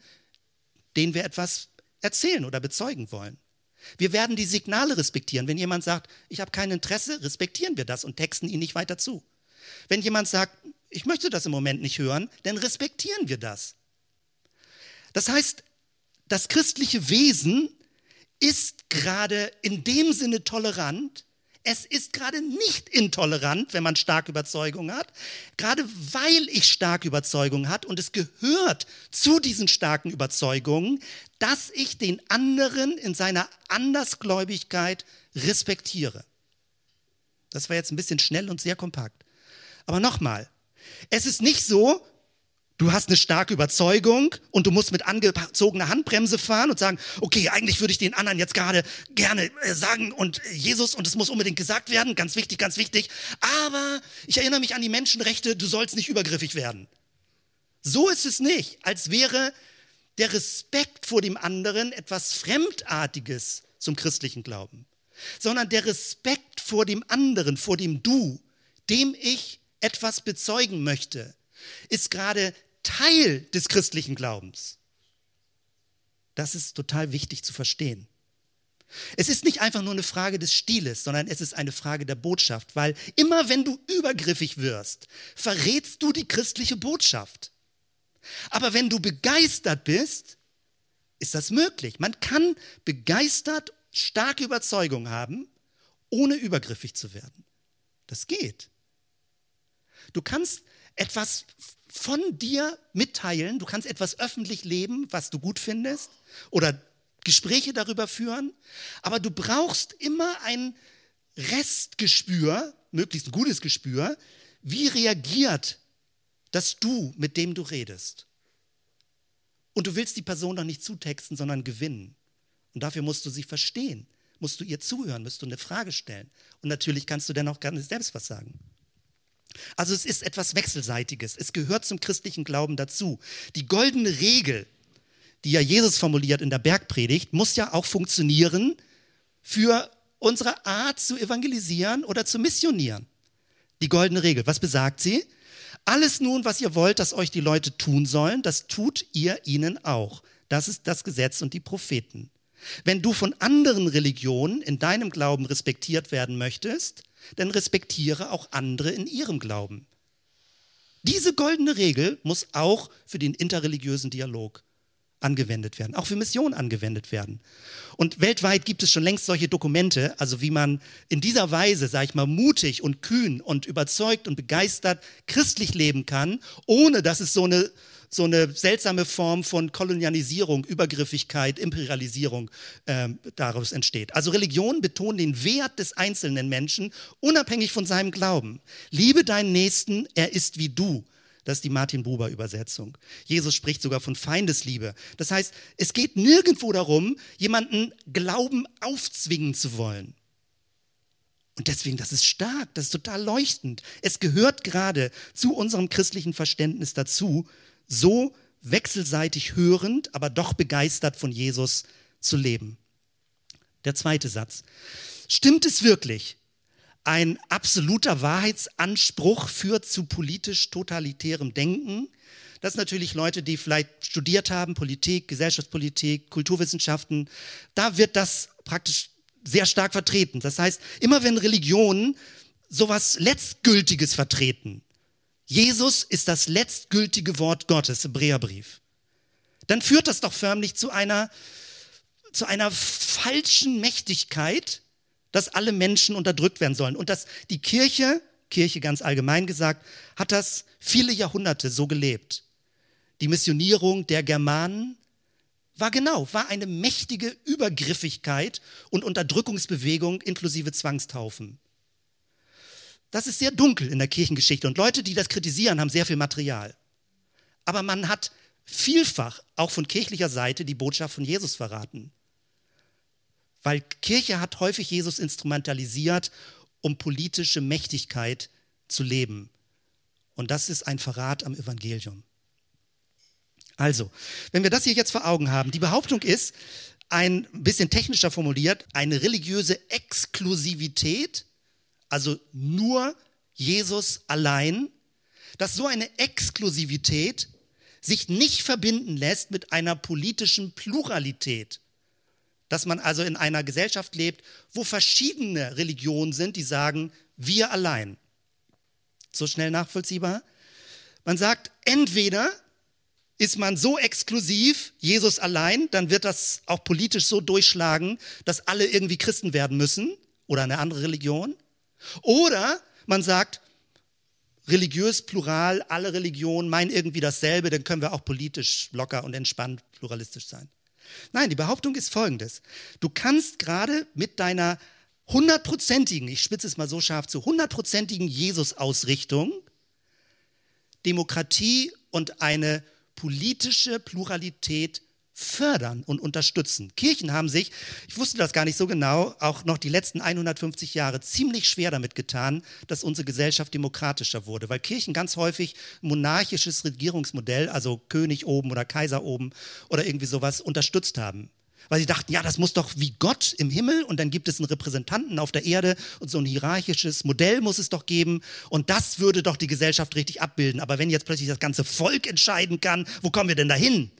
denen wir etwas erzählen oder bezeugen wollen. Wir werden die Signale respektieren. Wenn jemand sagt, ich habe kein Interesse, respektieren wir das und texten ihn nicht weiter zu. Wenn jemand sagt, ich möchte das im Moment nicht hören, dann respektieren wir das. Das heißt, das christliche Wesen ist gerade in dem Sinne tolerant, Es ist gerade nicht intolerant, wenn man starke Überzeugung hat, gerade weil ich starke Überzeugung hat und es gehört zu diesen starken Überzeugungen, dass ich den anderen in seiner Andersgläubigkeit respektiere. Das war jetzt ein bisschen schnell und sehr kompakt. Aber nochmal, es ist nicht so, Du hast eine starke Überzeugung und du musst mit angezogener Handbremse fahren und sagen, okay, eigentlich würde ich den anderen jetzt gerade gerne äh, sagen und äh, Jesus und es muss unbedingt gesagt werden, ganz wichtig, ganz wichtig. Aber ich erinnere mich an die Menschenrechte, du sollst nicht übergriffig werden. So ist es nicht, als wäre der Respekt vor dem anderen etwas Fremdartiges zum christlichen Glauben, sondern der Respekt vor dem anderen, vor dem Du, dem ich etwas bezeugen möchte, ist gerade Teil des christlichen Glaubens. Das ist total wichtig zu verstehen. Es ist nicht einfach nur eine Frage des Stiles, sondern es ist eine Frage der Botschaft, weil immer wenn du übergriffig wirst, verrätst du die christliche Botschaft. Aber wenn du begeistert bist, ist das möglich. Man kann begeistert starke Überzeugung haben, ohne übergriffig zu werden. Das geht. Du kannst etwas von dir mitteilen, du kannst etwas öffentlich leben, was du gut findest oder Gespräche darüber führen, aber du brauchst immer ein Restgespür, möglichst ein gutes Gespür, wie reagiert das Du, mit dem du redest. Und du willst die Person doch nicht zutexten, sondern gewinnen. Und dafür musst du sie verstehen, musst du ihr zuhören, musst du eine Frage stellen. Und natürlich kannst du dann auch gerne selbst was sagen. Also es ist etwas Wechselseitiges. Es gehört zum christlichen Glauben dazu. Die goldene Regel, die ja Jesus formuliert in der Bergpredigt, muss ja auch funktionieren für unsere Art zu evangelisieren oder zu missionieren. Die goldene Regel, was besagt sie? Alles nun, was ihr wollt, dass euch die Leute tun sollen, das tut ihr ihnen auch. Das ist das Gesetz und die Propheten. Wenn du von anderen Religionen in deinem Glauben respektiert werden möchtest, dann respektiere auch andere in ihrem Glauben. Diese goldene Regel muss auch für den interreligiösen Dialog angewendet werden, auch für Missionen angewendet werden. Und weltweit gibt es schon längst solche Dokumente, also wie man in dieser Weise, sage ich mal, mutig und kühn und überzeugt und begeistert christlich leben kann, ohne dass es so eine so eine seltsame Form von Kolonialisierung, Übergriffigkeit, Imperialisierung äh, daraus entsteht. Also Religion betont den Wert des einzelnen Menschen, unabhängig von seinem Glauben. Liebe deinen Nächsten, er ist wie du. Das ist die Martin Buber Übersetzung. Jesus spricht sogar von Feindesliebe. Das heißt, es geht nirgendwo darum, jemanden Glauben aufzwingen zu wollen. Und deswegen, das ist stark, das ist total leuchtend. Es gehört gerade zu unserem christlichen Verständnis dazu, so wechselseitig hörend, aber doch begeistert von Jesus zu leben. Der zweite Satz. Stimmt es wirklich? Ein absoluter Wahrheitsanspruch führt zu politisch totalitärem Denken. Das natürlich Leute, die vielleicht studiert haben, Politik, Gesellschaftspolitik, Kulturwissenschaften. Da wird das praktisch sehr stark vertreten. Das heißt, immer wenn Religionen sowas Letztgültiges vertreten, Jesus ist das letztgültige Wort Gottes, Hebräerbrief, dann führt das doch förmlich zu einer, zu einer falschen Mächtigkeit, dass alle Menschen unterdrückt werden sollen. Und dass die Kirche, Kirche ganz allgemein gesagt, hat das viele Jahrhunderte so gelebt. Die Missionierung der Germanen war genau, war eine mächtige Übergriffigkeit und Unterdrückungsbewegung inklusive Zwangstaufen. Das ist sehr dunkel in der Kirchengeschichte und Leute, die das kritisieren, haben sehr viel Material. Aber man hat vielfach auch von kirchlicher Seite die Botschaft von Jesus verraten. Weil Kirche hat häufig Jesus instrumentalisiert, um politische Mächtigkeit zu leben. Und das ist ein Verrat am Evangelium. Also, wenn wir das hier jetzt vor Augen haben, die Behauptung ist, ein bisschen technischer formuliert, eine religiöse Exklusivität also nur Jesus allein, dass so eine Exklusivität sich nicht verbinden lässt mit einer politischen Pluralität. Dass man also in einer Gesellschaft lebt, wo verschiedene Religionen sind, die sagen, wir allein. So schnell nachvollziehbar? Man sagt, entweder ist man so exklusiv, Jesus allein, dann wird das auch politisch so durchschlagen, dass alle irgendwie Christen werden müssen oder eine andere Religion. Oder man sagt, religiös plural, alle Religionen meinen irgendwie dasselbe, dann können wir auch politisch locker und entspannt pluralistisch sein. Nein, die Behauptung ist folgendes. Du kannst gerade mit deiner hundertprozentigen, ich spitze es mal so scharf zu, hundertprozentigen Jesus-Ausrichtung Demokratie und eine politische Pluralität fördern und unterstützen. Kirchen haben sich, ich wusste das gar nicht so genau, auch noch die letzten 150 Jahre ziemlich schwer damit getan, dass unsere Gesellschaft demokratischer wurde, weil Kirchen ganz häufig monarchisches Regierungsmodell, also König oben oder Kaiser oben oder irgendwie sowas unterstützt haben. Weil sie dachten, ja, das muss doch wie Gott im Himmel und dann gibt es einen Repräsentanten auf der Erde und so ein hierarchisches Modell muss es doch geben und das würde doch die Gesellschaft richtig abbilden. Aber wenn jetzt plötzlich das ganze Volk entscheiden kann, wo kommen wir denn dahin?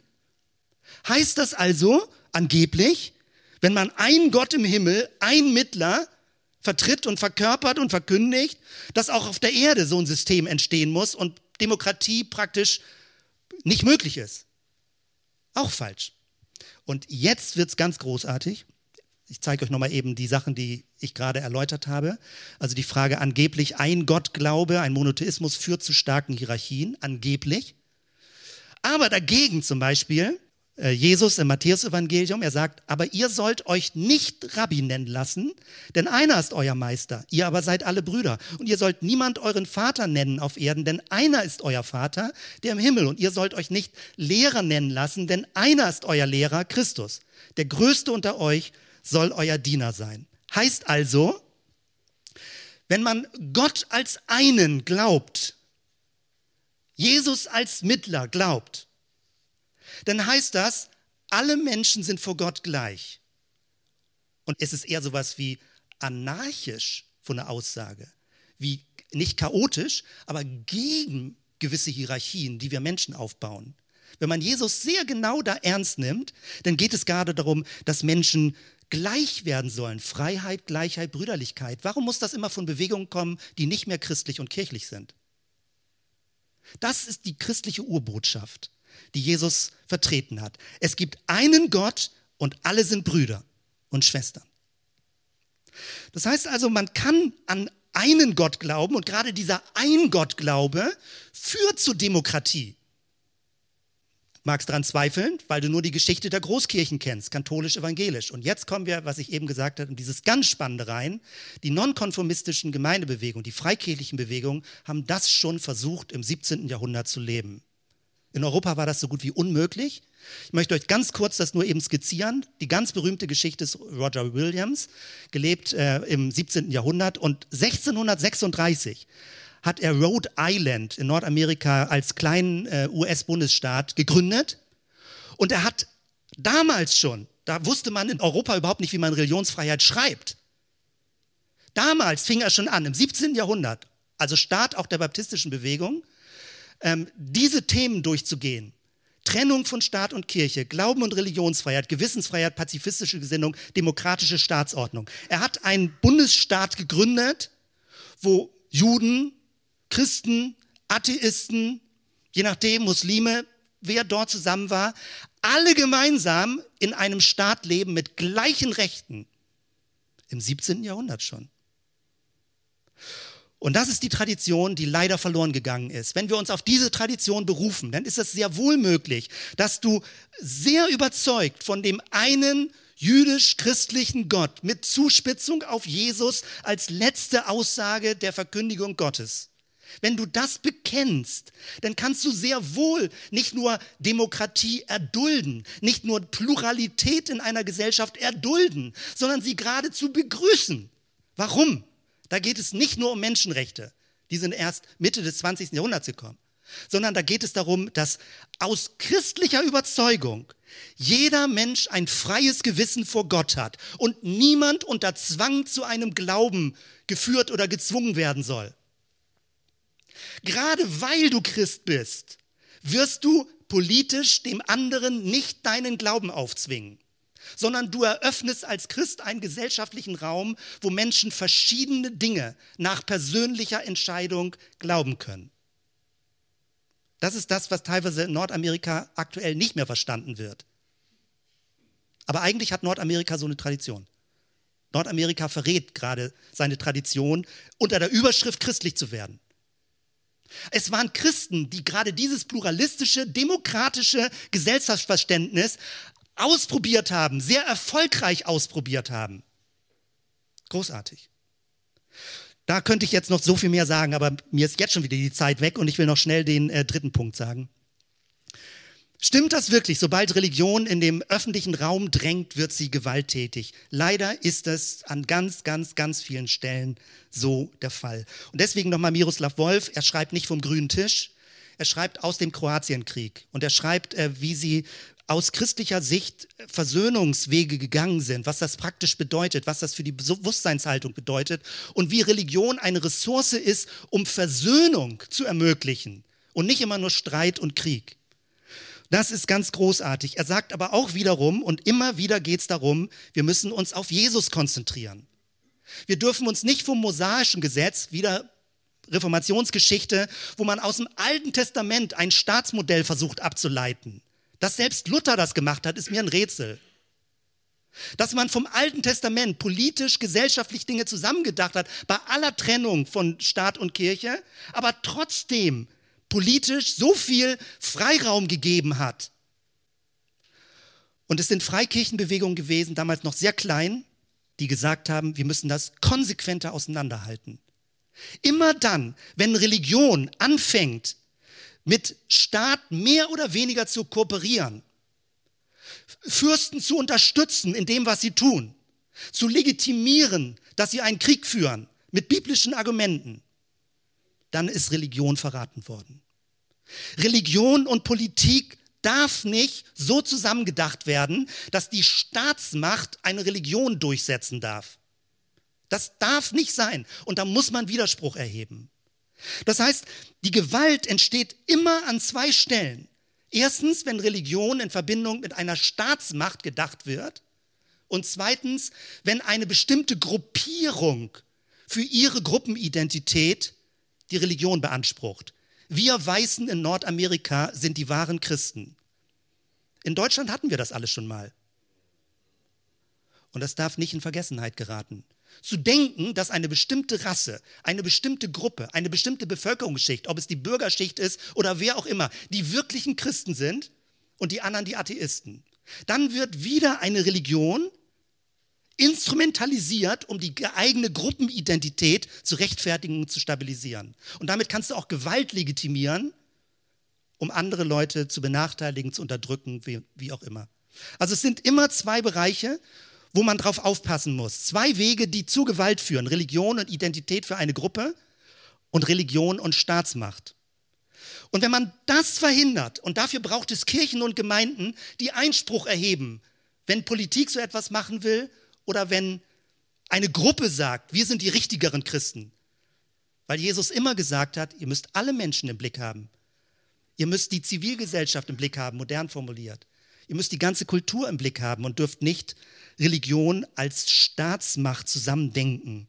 Heißt das also angeblich, wenn man einen Gott im Himmel, einen Mittler vertritt und verkörpert und verkündigt, dass auch auf der Erde so ein System entstehen muss und Demokratie praktisch nicht möglich ist? Auch falsch. Und jetzt wird es ganz großartig. Ich zeige euch nochmal eben die Sachen, die ich gerade erläutert habe. Also die Frage angeblich, ein Gottglaube, ein Monotheismus führt zu starken Hierarchien, angeblich. Aber dagegen zum Beispiel Jesus im Matthäusevangelium, er sagt, aber ihr sollt euch nicht Rabbi nennen lassen, denn einer ist euer Meister, ihr aber seid alle Brüder. Und ihr sollt niemand euren Vater nennen auf Erden, denn einer ist euer Vater, der im Himmel. Und ihr sollt euch nicht Lehrer nennen lassen, denn einer ist euer Lehrer, Christus. Der Größte unter euch soll euer Diener sein. Heißt also, wenn man Gott als einen glaubt, Jesus als Mittler glaubt, dann heißt das, alle Menschen sind vor Gott gleich. Und es ist eher sowas wie anarchisch von der Aussage, wie nicht chaotisch, aber gegen gewisse Hierarchien, die wir Menschen aufbauen. Wenn man Jesus sehr genau da ernst nimmt, dann geht es gerade darum, dass Menschen gleich werden sollen. Freiheit, Gleichheit, Brüderlichkeit. Warum muss das immer von Bewegungen kommen, die nicht mehr christlich und kirchlich sind? Das ist die christliche Urbotschaft die Jesus vertreten hat. Es gibt einen Gott und alle sind Brüder und Schwestern. Das heißt also, man kann an einen Gott glauben und gerade dieser Ein-Gott-Glaube führt zur Demokratie. Magst daran zweifeln, weil du nur die Geschichte der Großkirchen kennst, katholisch-evangelisch. Und jetzt kommen wir, was ich eben gesagt habe, in dieses ganz Spannende rein. Die nonkonformistischen Gemeindebewegungen, die freikirchlichen Bewegungen haben das schon versucht, im 17. Jahrhundert zu leben. In Europa war das so gut wie unmöglich. Ich möchte euch ganz kurz das nur eben skizzieren. Die ganz berühmte Geschichte ist Roger Williams, gelebt äh, im 17. Jahrhundert und 1636 hat er Rhode Island in Nordamerika als kleinen äh, US-Bundesstaat gegründet und er hat damals schon, da wusste man in Europa überhaupt nicht, wie man Religionsfreiheit schreibt. Damals fing er schon an, im 17. Jahrhundert, also Start auch der baptistischen Bewegung, ähm, diese Themen durchzugehen. Trennung von Staat und Kirche, Glauben und Religionsfreiheit, Gewissensfreiheit, pazifistische Gesinnung, demokratische Staatsordnung. Er hat einen Bundesstaat gegründet, wo Juden, Christen, Atheisten, je nachdem Muslime, wer dort zusammen war, alle gemeinsam in einem Staat leben mit gleichen Rechten. Im 17. Jahrhundert schon. Und das ist die Tradition, die leider verloren gegangen ist. Wenn wir uns auf diese Tradition berufen, dann ist es sehr wohl möglich, dass du sehr überzeugt von dem einen jüdisch-christlichen Gott mit Zuspitzung auf Jesus als letzte Aussage der Verkündigung Gottes. Wenn du das bekennst, dann kannst du sehr wohl nicht nur Demokratie erdulden, nicht nur Pluralität in einer Gesellschaft erdulden, sondern sie geradezu begrüßen. Warum? Da geht es nicht nur um Menschenrechte, die sind erst Mitte des 20. Jahrhunderts gekommen, sondern da geht es darum, dass aus christlicher Überzeugung jeder Mensch ein freies Gewissen vor Gott hat und niemand unter Zwang zu einem Glauben geführt oder gezwungen werden soll. Gerade weil du Christ bist, wirst du politisch dem anderen nicht deinen Glauben aufzwingen sondern du eröffnest als Christ einen gesellschaftlichen Raum, wo Menschen verschiedene Dinge nach persönlicher Entscheidung glauben können. Das ist das, was teilweise in Nordamerika aktuell nicht mehr verstanden wird. Aber eigentlich hat Nordamerika so eine Tradition. Nordamerika verrät gerade seine Tradition, unter der Überschrift christlich zu werden. Es waren Christen, die gerade dieses pluralistische, demokratische Gesellschaftsverständnis ausprobiert haben, sehr erfolgreich ausprobiert haben. Großartig. Da könnte ich jetzt noch so viel mehr sagen, aber mir ist jetzt schon wieder die Zeit weg und ich will noch schnell den äh, dritten Punkt sagen. Stimmt das wirklich? Sobald Religion in dem öffentlichen Raum drängt, wird sie gewalttätig. Leider ist es an ganz, ganz, ganz vielen Stellen so der Fall. Und deswegen nochmal Miroslav Wolf, er schreibt nicht vom grünen Tisch, er schreibt aus dem Kroatienkrieg und er schreibt, äh, wie sie aus christlicher Sicht Versöhnungswege gegangen sind, was das praktisch bedeutet, was das für die Bewusstseinshaltung bedeutet und wie Religion eine Ressource ist, um Versöhnung zu ermöglichen und nicht immer nur Streit und Krieg. Das ist ganz großartig. Er sagt aber auch wiederum, und immer wieder geht es darum, wir müssen uns auf Jesus konzentrieren. Wir dürfen uns nicht vom mosaischen Gesetz, wieder Reformationsgeschichte, wo man aus dem Alten Testament ein Staatsmodell versucht abzuleiten. Dass selbst Luther das gemacht hat, ist mir ein Rätsel. Dass man vom Alten Testament politisch, gesellschaftlich Dinge zusammengedacht hat, bei aller Trennung von Staat und Kirche, aber trotzdem politisch so viel Freiraum gegeben hat. Und es sind Freikirchenbewegungen gewesen, damals noch sehr klein, die gesagt haben, wir müssen das konsequenter auseinanderhalten. Immer dann, wenn Religion anfängt, mit Staat mehr oder weniger zu kooperieren, Fürsten zu unterstützen in dem, was sie tun, zu legitimieren, dass sie einen Krieg führen mit biblischen Argumenten, dann ist Religion verraten worden. Religion und Politik darf nicht so zusammengedacht werden, dass die Staatsmacht eine Religion durchsetzen darf. Das darf nicht sein. Und da muss man Widerspruch erheben. Das heißt, die Gewalt entsteht immer an zwei Stellen. Erstens, wenn Religion in Verbindung mit einer Staatsmacht gedacht wird. Und zweitens, wenn eine bestimmte Gruppierung für ihre Gruppenidentität die Religion beansprucht. Wir Weißen in Nordamerika sind die wahren Christen. In Deutschland hatten wir das alles schon mal. Und das darf nicht in Vergessenheit geraten. Zu denken, dass eine bestimmte Rasse, eine bestimmte Gruppe, eine bestimmte Bevölkerungsschicht, ob es die Bürgerschicht ist oder wer auch immer, die wirklichen Christen sind und die anderen die Atheisten. Dann wird wieder eine Religion instrumentalisiert, um die eigene Gruppenidentität zu rechtfertigen und zu stabilisieren. Und damit kannst du auch Gewalt legitimieren, um andere Leute zu benachteiligen, zu unterdrücken, wie, wie auch immer. Also es sind immer zwei Bereiche, wo man drauf aufpassen muss. Zwei Wege, die zu Gewalt führen. Religion und Identität für eine Gruppe und Religion und Staatsmacht. Und wenn man das verhindert, und dafür braucht es Kirchen und Gemeinden, die Einspruch erheben, wenn Politik so etwas machen will oder wenn eine Gruppe sagt, wir sind die richtigeren Christen. Weil Jesus immer gesagt hat, ihr müsst alle Menschen im Blick haben. Ihr müsst die Zivilgesellschaft im Blick haben, modern formuliert. Ihr müsst die ganze Kultur im Blick haben und dürft nicht Religion als Staatsmacht zusammendenken.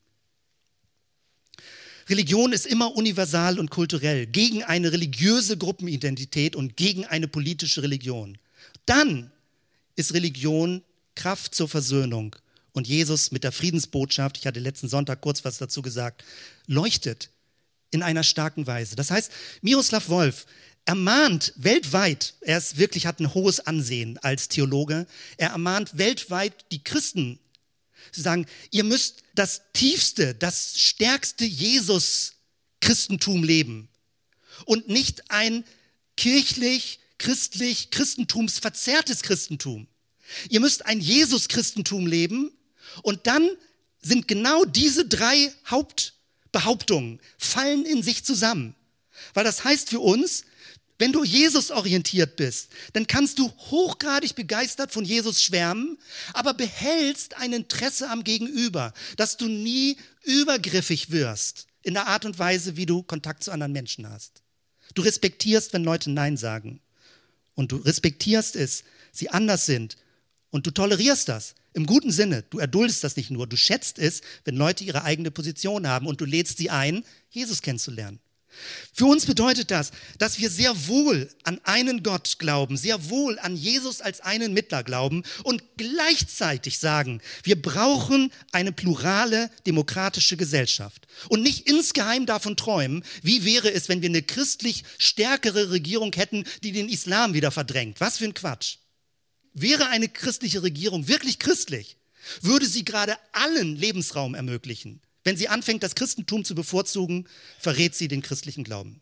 Religion ist immer universal und kulturell, gegen eine religiöse Gruppenidentität und gegen eine politische Religion. Dann ist Religion Kraft zur Versöhnung. Und Jesus mit der Friedensbotschaft, ich hatte letzten Sonntag kurz was dazu gesagt, leuchtet in einer starken Weise. Das heißt, Miroslav Wolf ermahnt weltweit, er ist wirklich hat ein hohes Ansehen als Theologe, er ermahnt weltweit die Christen. Sie sagen, ihr müsst das tiefste, das stärkste Jesus-Christentum leben und nicht ein kirchlich, christlich, christentumsverzerrtes Christentum. Ihr müsst ein Jesus-Christentum leben und dann sind genau diese drei Hauptbehauptungen fallen in sich zusammen. Weil das heißt für uns, wenn du Jesus orientiert bist, dann kannst du hochgradig begeistert von Jesus schwärmen, aber behältst ein Interesse am Gegenüber, dass du nie übergriffig wirst in der Art und Weise, wie du Kontakt zu anderen Menschen hast. Du respektierst, wenn Leute Nein sagen. Und du respektierst es, sie anders sind. Und du tolerierst das im guten Sinne. Du erduldest das nicht nur, du schätzt es, wenn Leute ihre eigene Position haben und du lädst sie ein, Jesus kennenzulernen. Für uns bedeutet das, dass wir sehr wohl an einen Gott glauben, sehr wohl an Jesus als einen Mittler glauben und gleichzeitig sagen, wir brauchen eine plurale demokratische Gesellschaft und nicht insgeheim davon träumen, wie wäre es, wenn wir eine christlich stärkere Regierung hätten, die den Islam wieder verdrängt. Was für ein Quatsch. Wäre eine christliche Regierung wirklich christlich, würde sie gerade allen Lebensraum ermöglichen. Wenn sie anfängt, das Christentum zu bevorzugen, verrät sie den christlichen Glauben.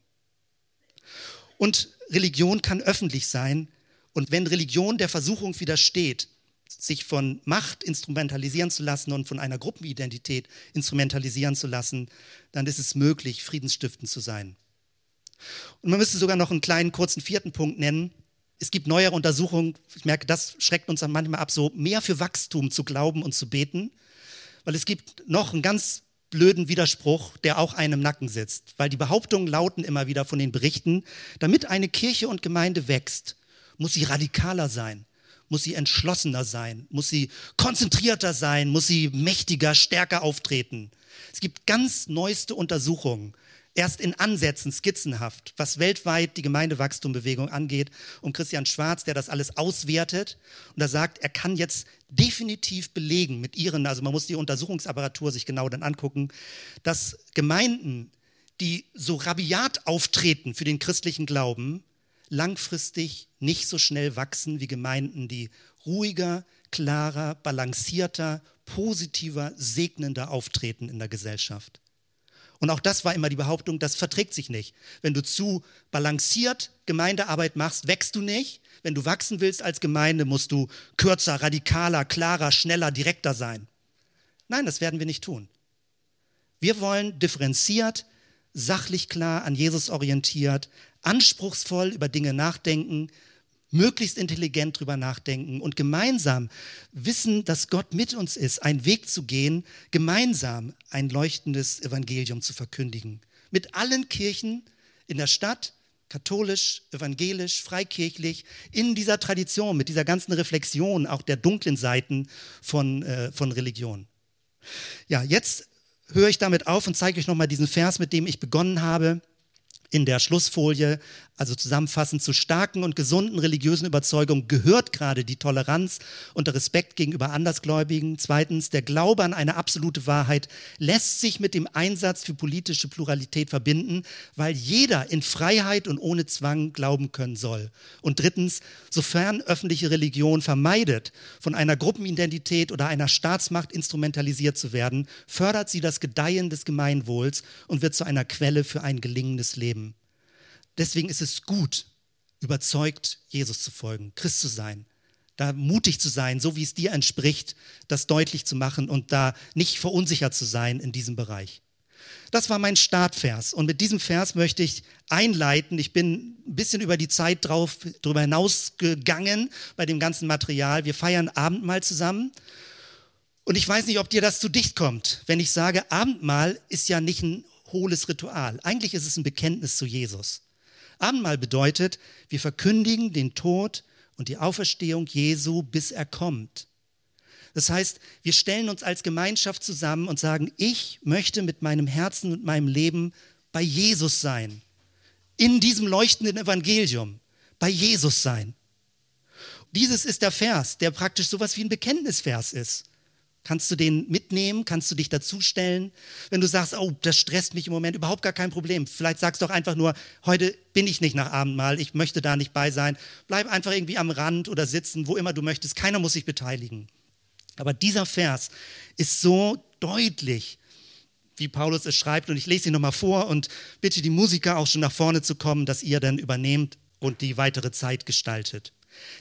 Und Religion kann öffentlich sein. Und wenn Religion der Versuchung widersteht, sich von Macht instrumentalisieren zu lassen und von einer Gruppenidentität instrumentalisieren zu lassen, dann ist es möglich, friedensstiftend zu sein. Und man müsste sogar noch einen kleinen, kurzen vierten Punkt nennen. Es gibt neuere Untersuchungen, ich merke, das schreckt uns manchmal ab, so mehr für Wachstum zu glauben und zu beten, weil es gibt noch einen ganz blöden Widerspruch, der auch einem Nacken sitzt, weil die Behauptungen lauten immer wieder von den Berichten, damit eine Kirche und Gemeinde wächst, muss sie radikaler sein, muss sie entschlossener sein, muss sie konzentrierter sein, muss sie mächtiger, stärker auftreten. Es gibt ganz neueste Untersuchungen, erst in Ansätzen skizzenhaft, was weltweit die Gemeindewachstumbewegung angeht, um Christian Schwarz, der das alles auswertet und er sagt, er kann jetzt definitiv belegen mit ihren, also man muss die Untersuchungsapparatur sich genau dann angucken, dass Gemeinden, die so rabiat auftreten für den christlichen Glauben, langfristig nicht so schnell wachsen wie Gemeinden, die ruhiger, klarer, balancierter, positiver, segnender auftreten in der Gesellschaft. Und auch das war immer die Behauptung, das verträgt sich nicht. Wenn du zu balanciert Gemeindearbeit machst, wächst du nicht. Wenn du wachsen willst als Gemeinde, musst du kürzer, radikaler, klarer, schneller, direkter sein. Nein, das werden wir nicht tun. Wir wollen differenziert, sachlich klar, an Jesus orientiert, anspruchsvoll über Dinge nachdenken, möglichst intelligent drüber nachdenken und gemeinsam wissen, dass Gott mit uns ist, einen Weg zu gehen, gemeinsam ein leuchtendes Evangelium zu verkündigen. Mit allen Kirchen in der Stadt, katholisch, evangelisch, freikirchlich, in dieser Tradition, mit dieser ganzen Reflexion auch der dunklen Seiten von, äh, von Religion. Ja, jetzt höre ich damit auf und zeige euch nochmal diesen Vers, mit dem ich begonnen habe in der Schlussfolie, also zusammenfassend zu starken und gesunden religiösen Überzeugungen gehört gerade die Toleranz und der Respekt gegenüber Andersgläubigen. Zweitens, der Glaube an eine absolute Wahrheit lässt sich mit dem Einsatz für politische Pluralität verbinden, weil jeder in Freiheit und ohne Zwang glauben können soll. Und drittens, sofern öffentliche Religion vermeidet, von einer Gruppenidentität oder einer Staatsmacht instrumentalisiert zu werden, fördert sie das Gedeihen des Gemeinwohls und wird zu einer Quelle für ein gelingendes Leben. Deswegen ist es gut, überzeugt, Jesus zu folgen, Christ zu sein, da mutig zu sein, so wie es dir entspricht, das deutlich zu machen und da nicht verunsichert zu sein in diesem Bereich. Das war mein Startvers. Und mit diesem Vers möchte ich einleiten. Ich bin ein bisschen über die Zeit drauf, darüber hinausgegangen bei dem ganzen Material. Wir feiern Abendmahl zusammen. Und ich weiß nicht, ob dir das zu dicht kommt, wenn ich sage, Abendmahl ist ja nicht ein hohles Ritual. Eigentlich ist es ein Bekenntnis zu Jesus. Abendmahl bedeutet, wir verkündigen den Tod und die Auferstehung Jesu, bis er kommt. Das heißt, wir stellen uns als Gemeinschaft zusammen und sagen, ich möchte mit meinem Herzen und meinem Leben bei Jesus sein. In diesem leuchtenden Evangelium. Bei Jesus sein. Dieses ist der Vers, der praktisch sowas wie ein Bekenntnisvers ist. Kannst du den mitnehmen? Kannst du dich dazustellen? Wenn du sagst, oh, das stresst mich im Moment, überhaupt gar kein Problem. Vielleicht sagst du doch einfach nur, heute bin ich nicht nach Abendmahl, ich möchte da nicht bei sein. Bleib einfach irgendwie am Rand oder sitzen, wo immer du möchtest. Keiner muss sich beteiligen. Aber dieser Vers ist so deutlich, wie Paulus es schreibt. Und ich lese ihn nochmal vor und bitte die Musiker auch schon nach vorne zu kommen, dass ihr dann übernehmt und die weitere Zeit gestaltet.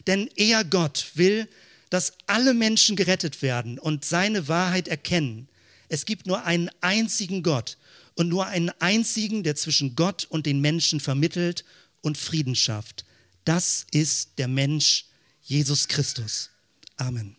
Denn er Gott will, dass alle Menschen gerettet werden und seine Wahrheit erkennen. Es gibt nur einen einzigen Gott und nur einen einzigen, der zwischen Gott und den Menschen vermittelt und Frieden schafft. Das ist der Mensch Jesus Christus. Amen.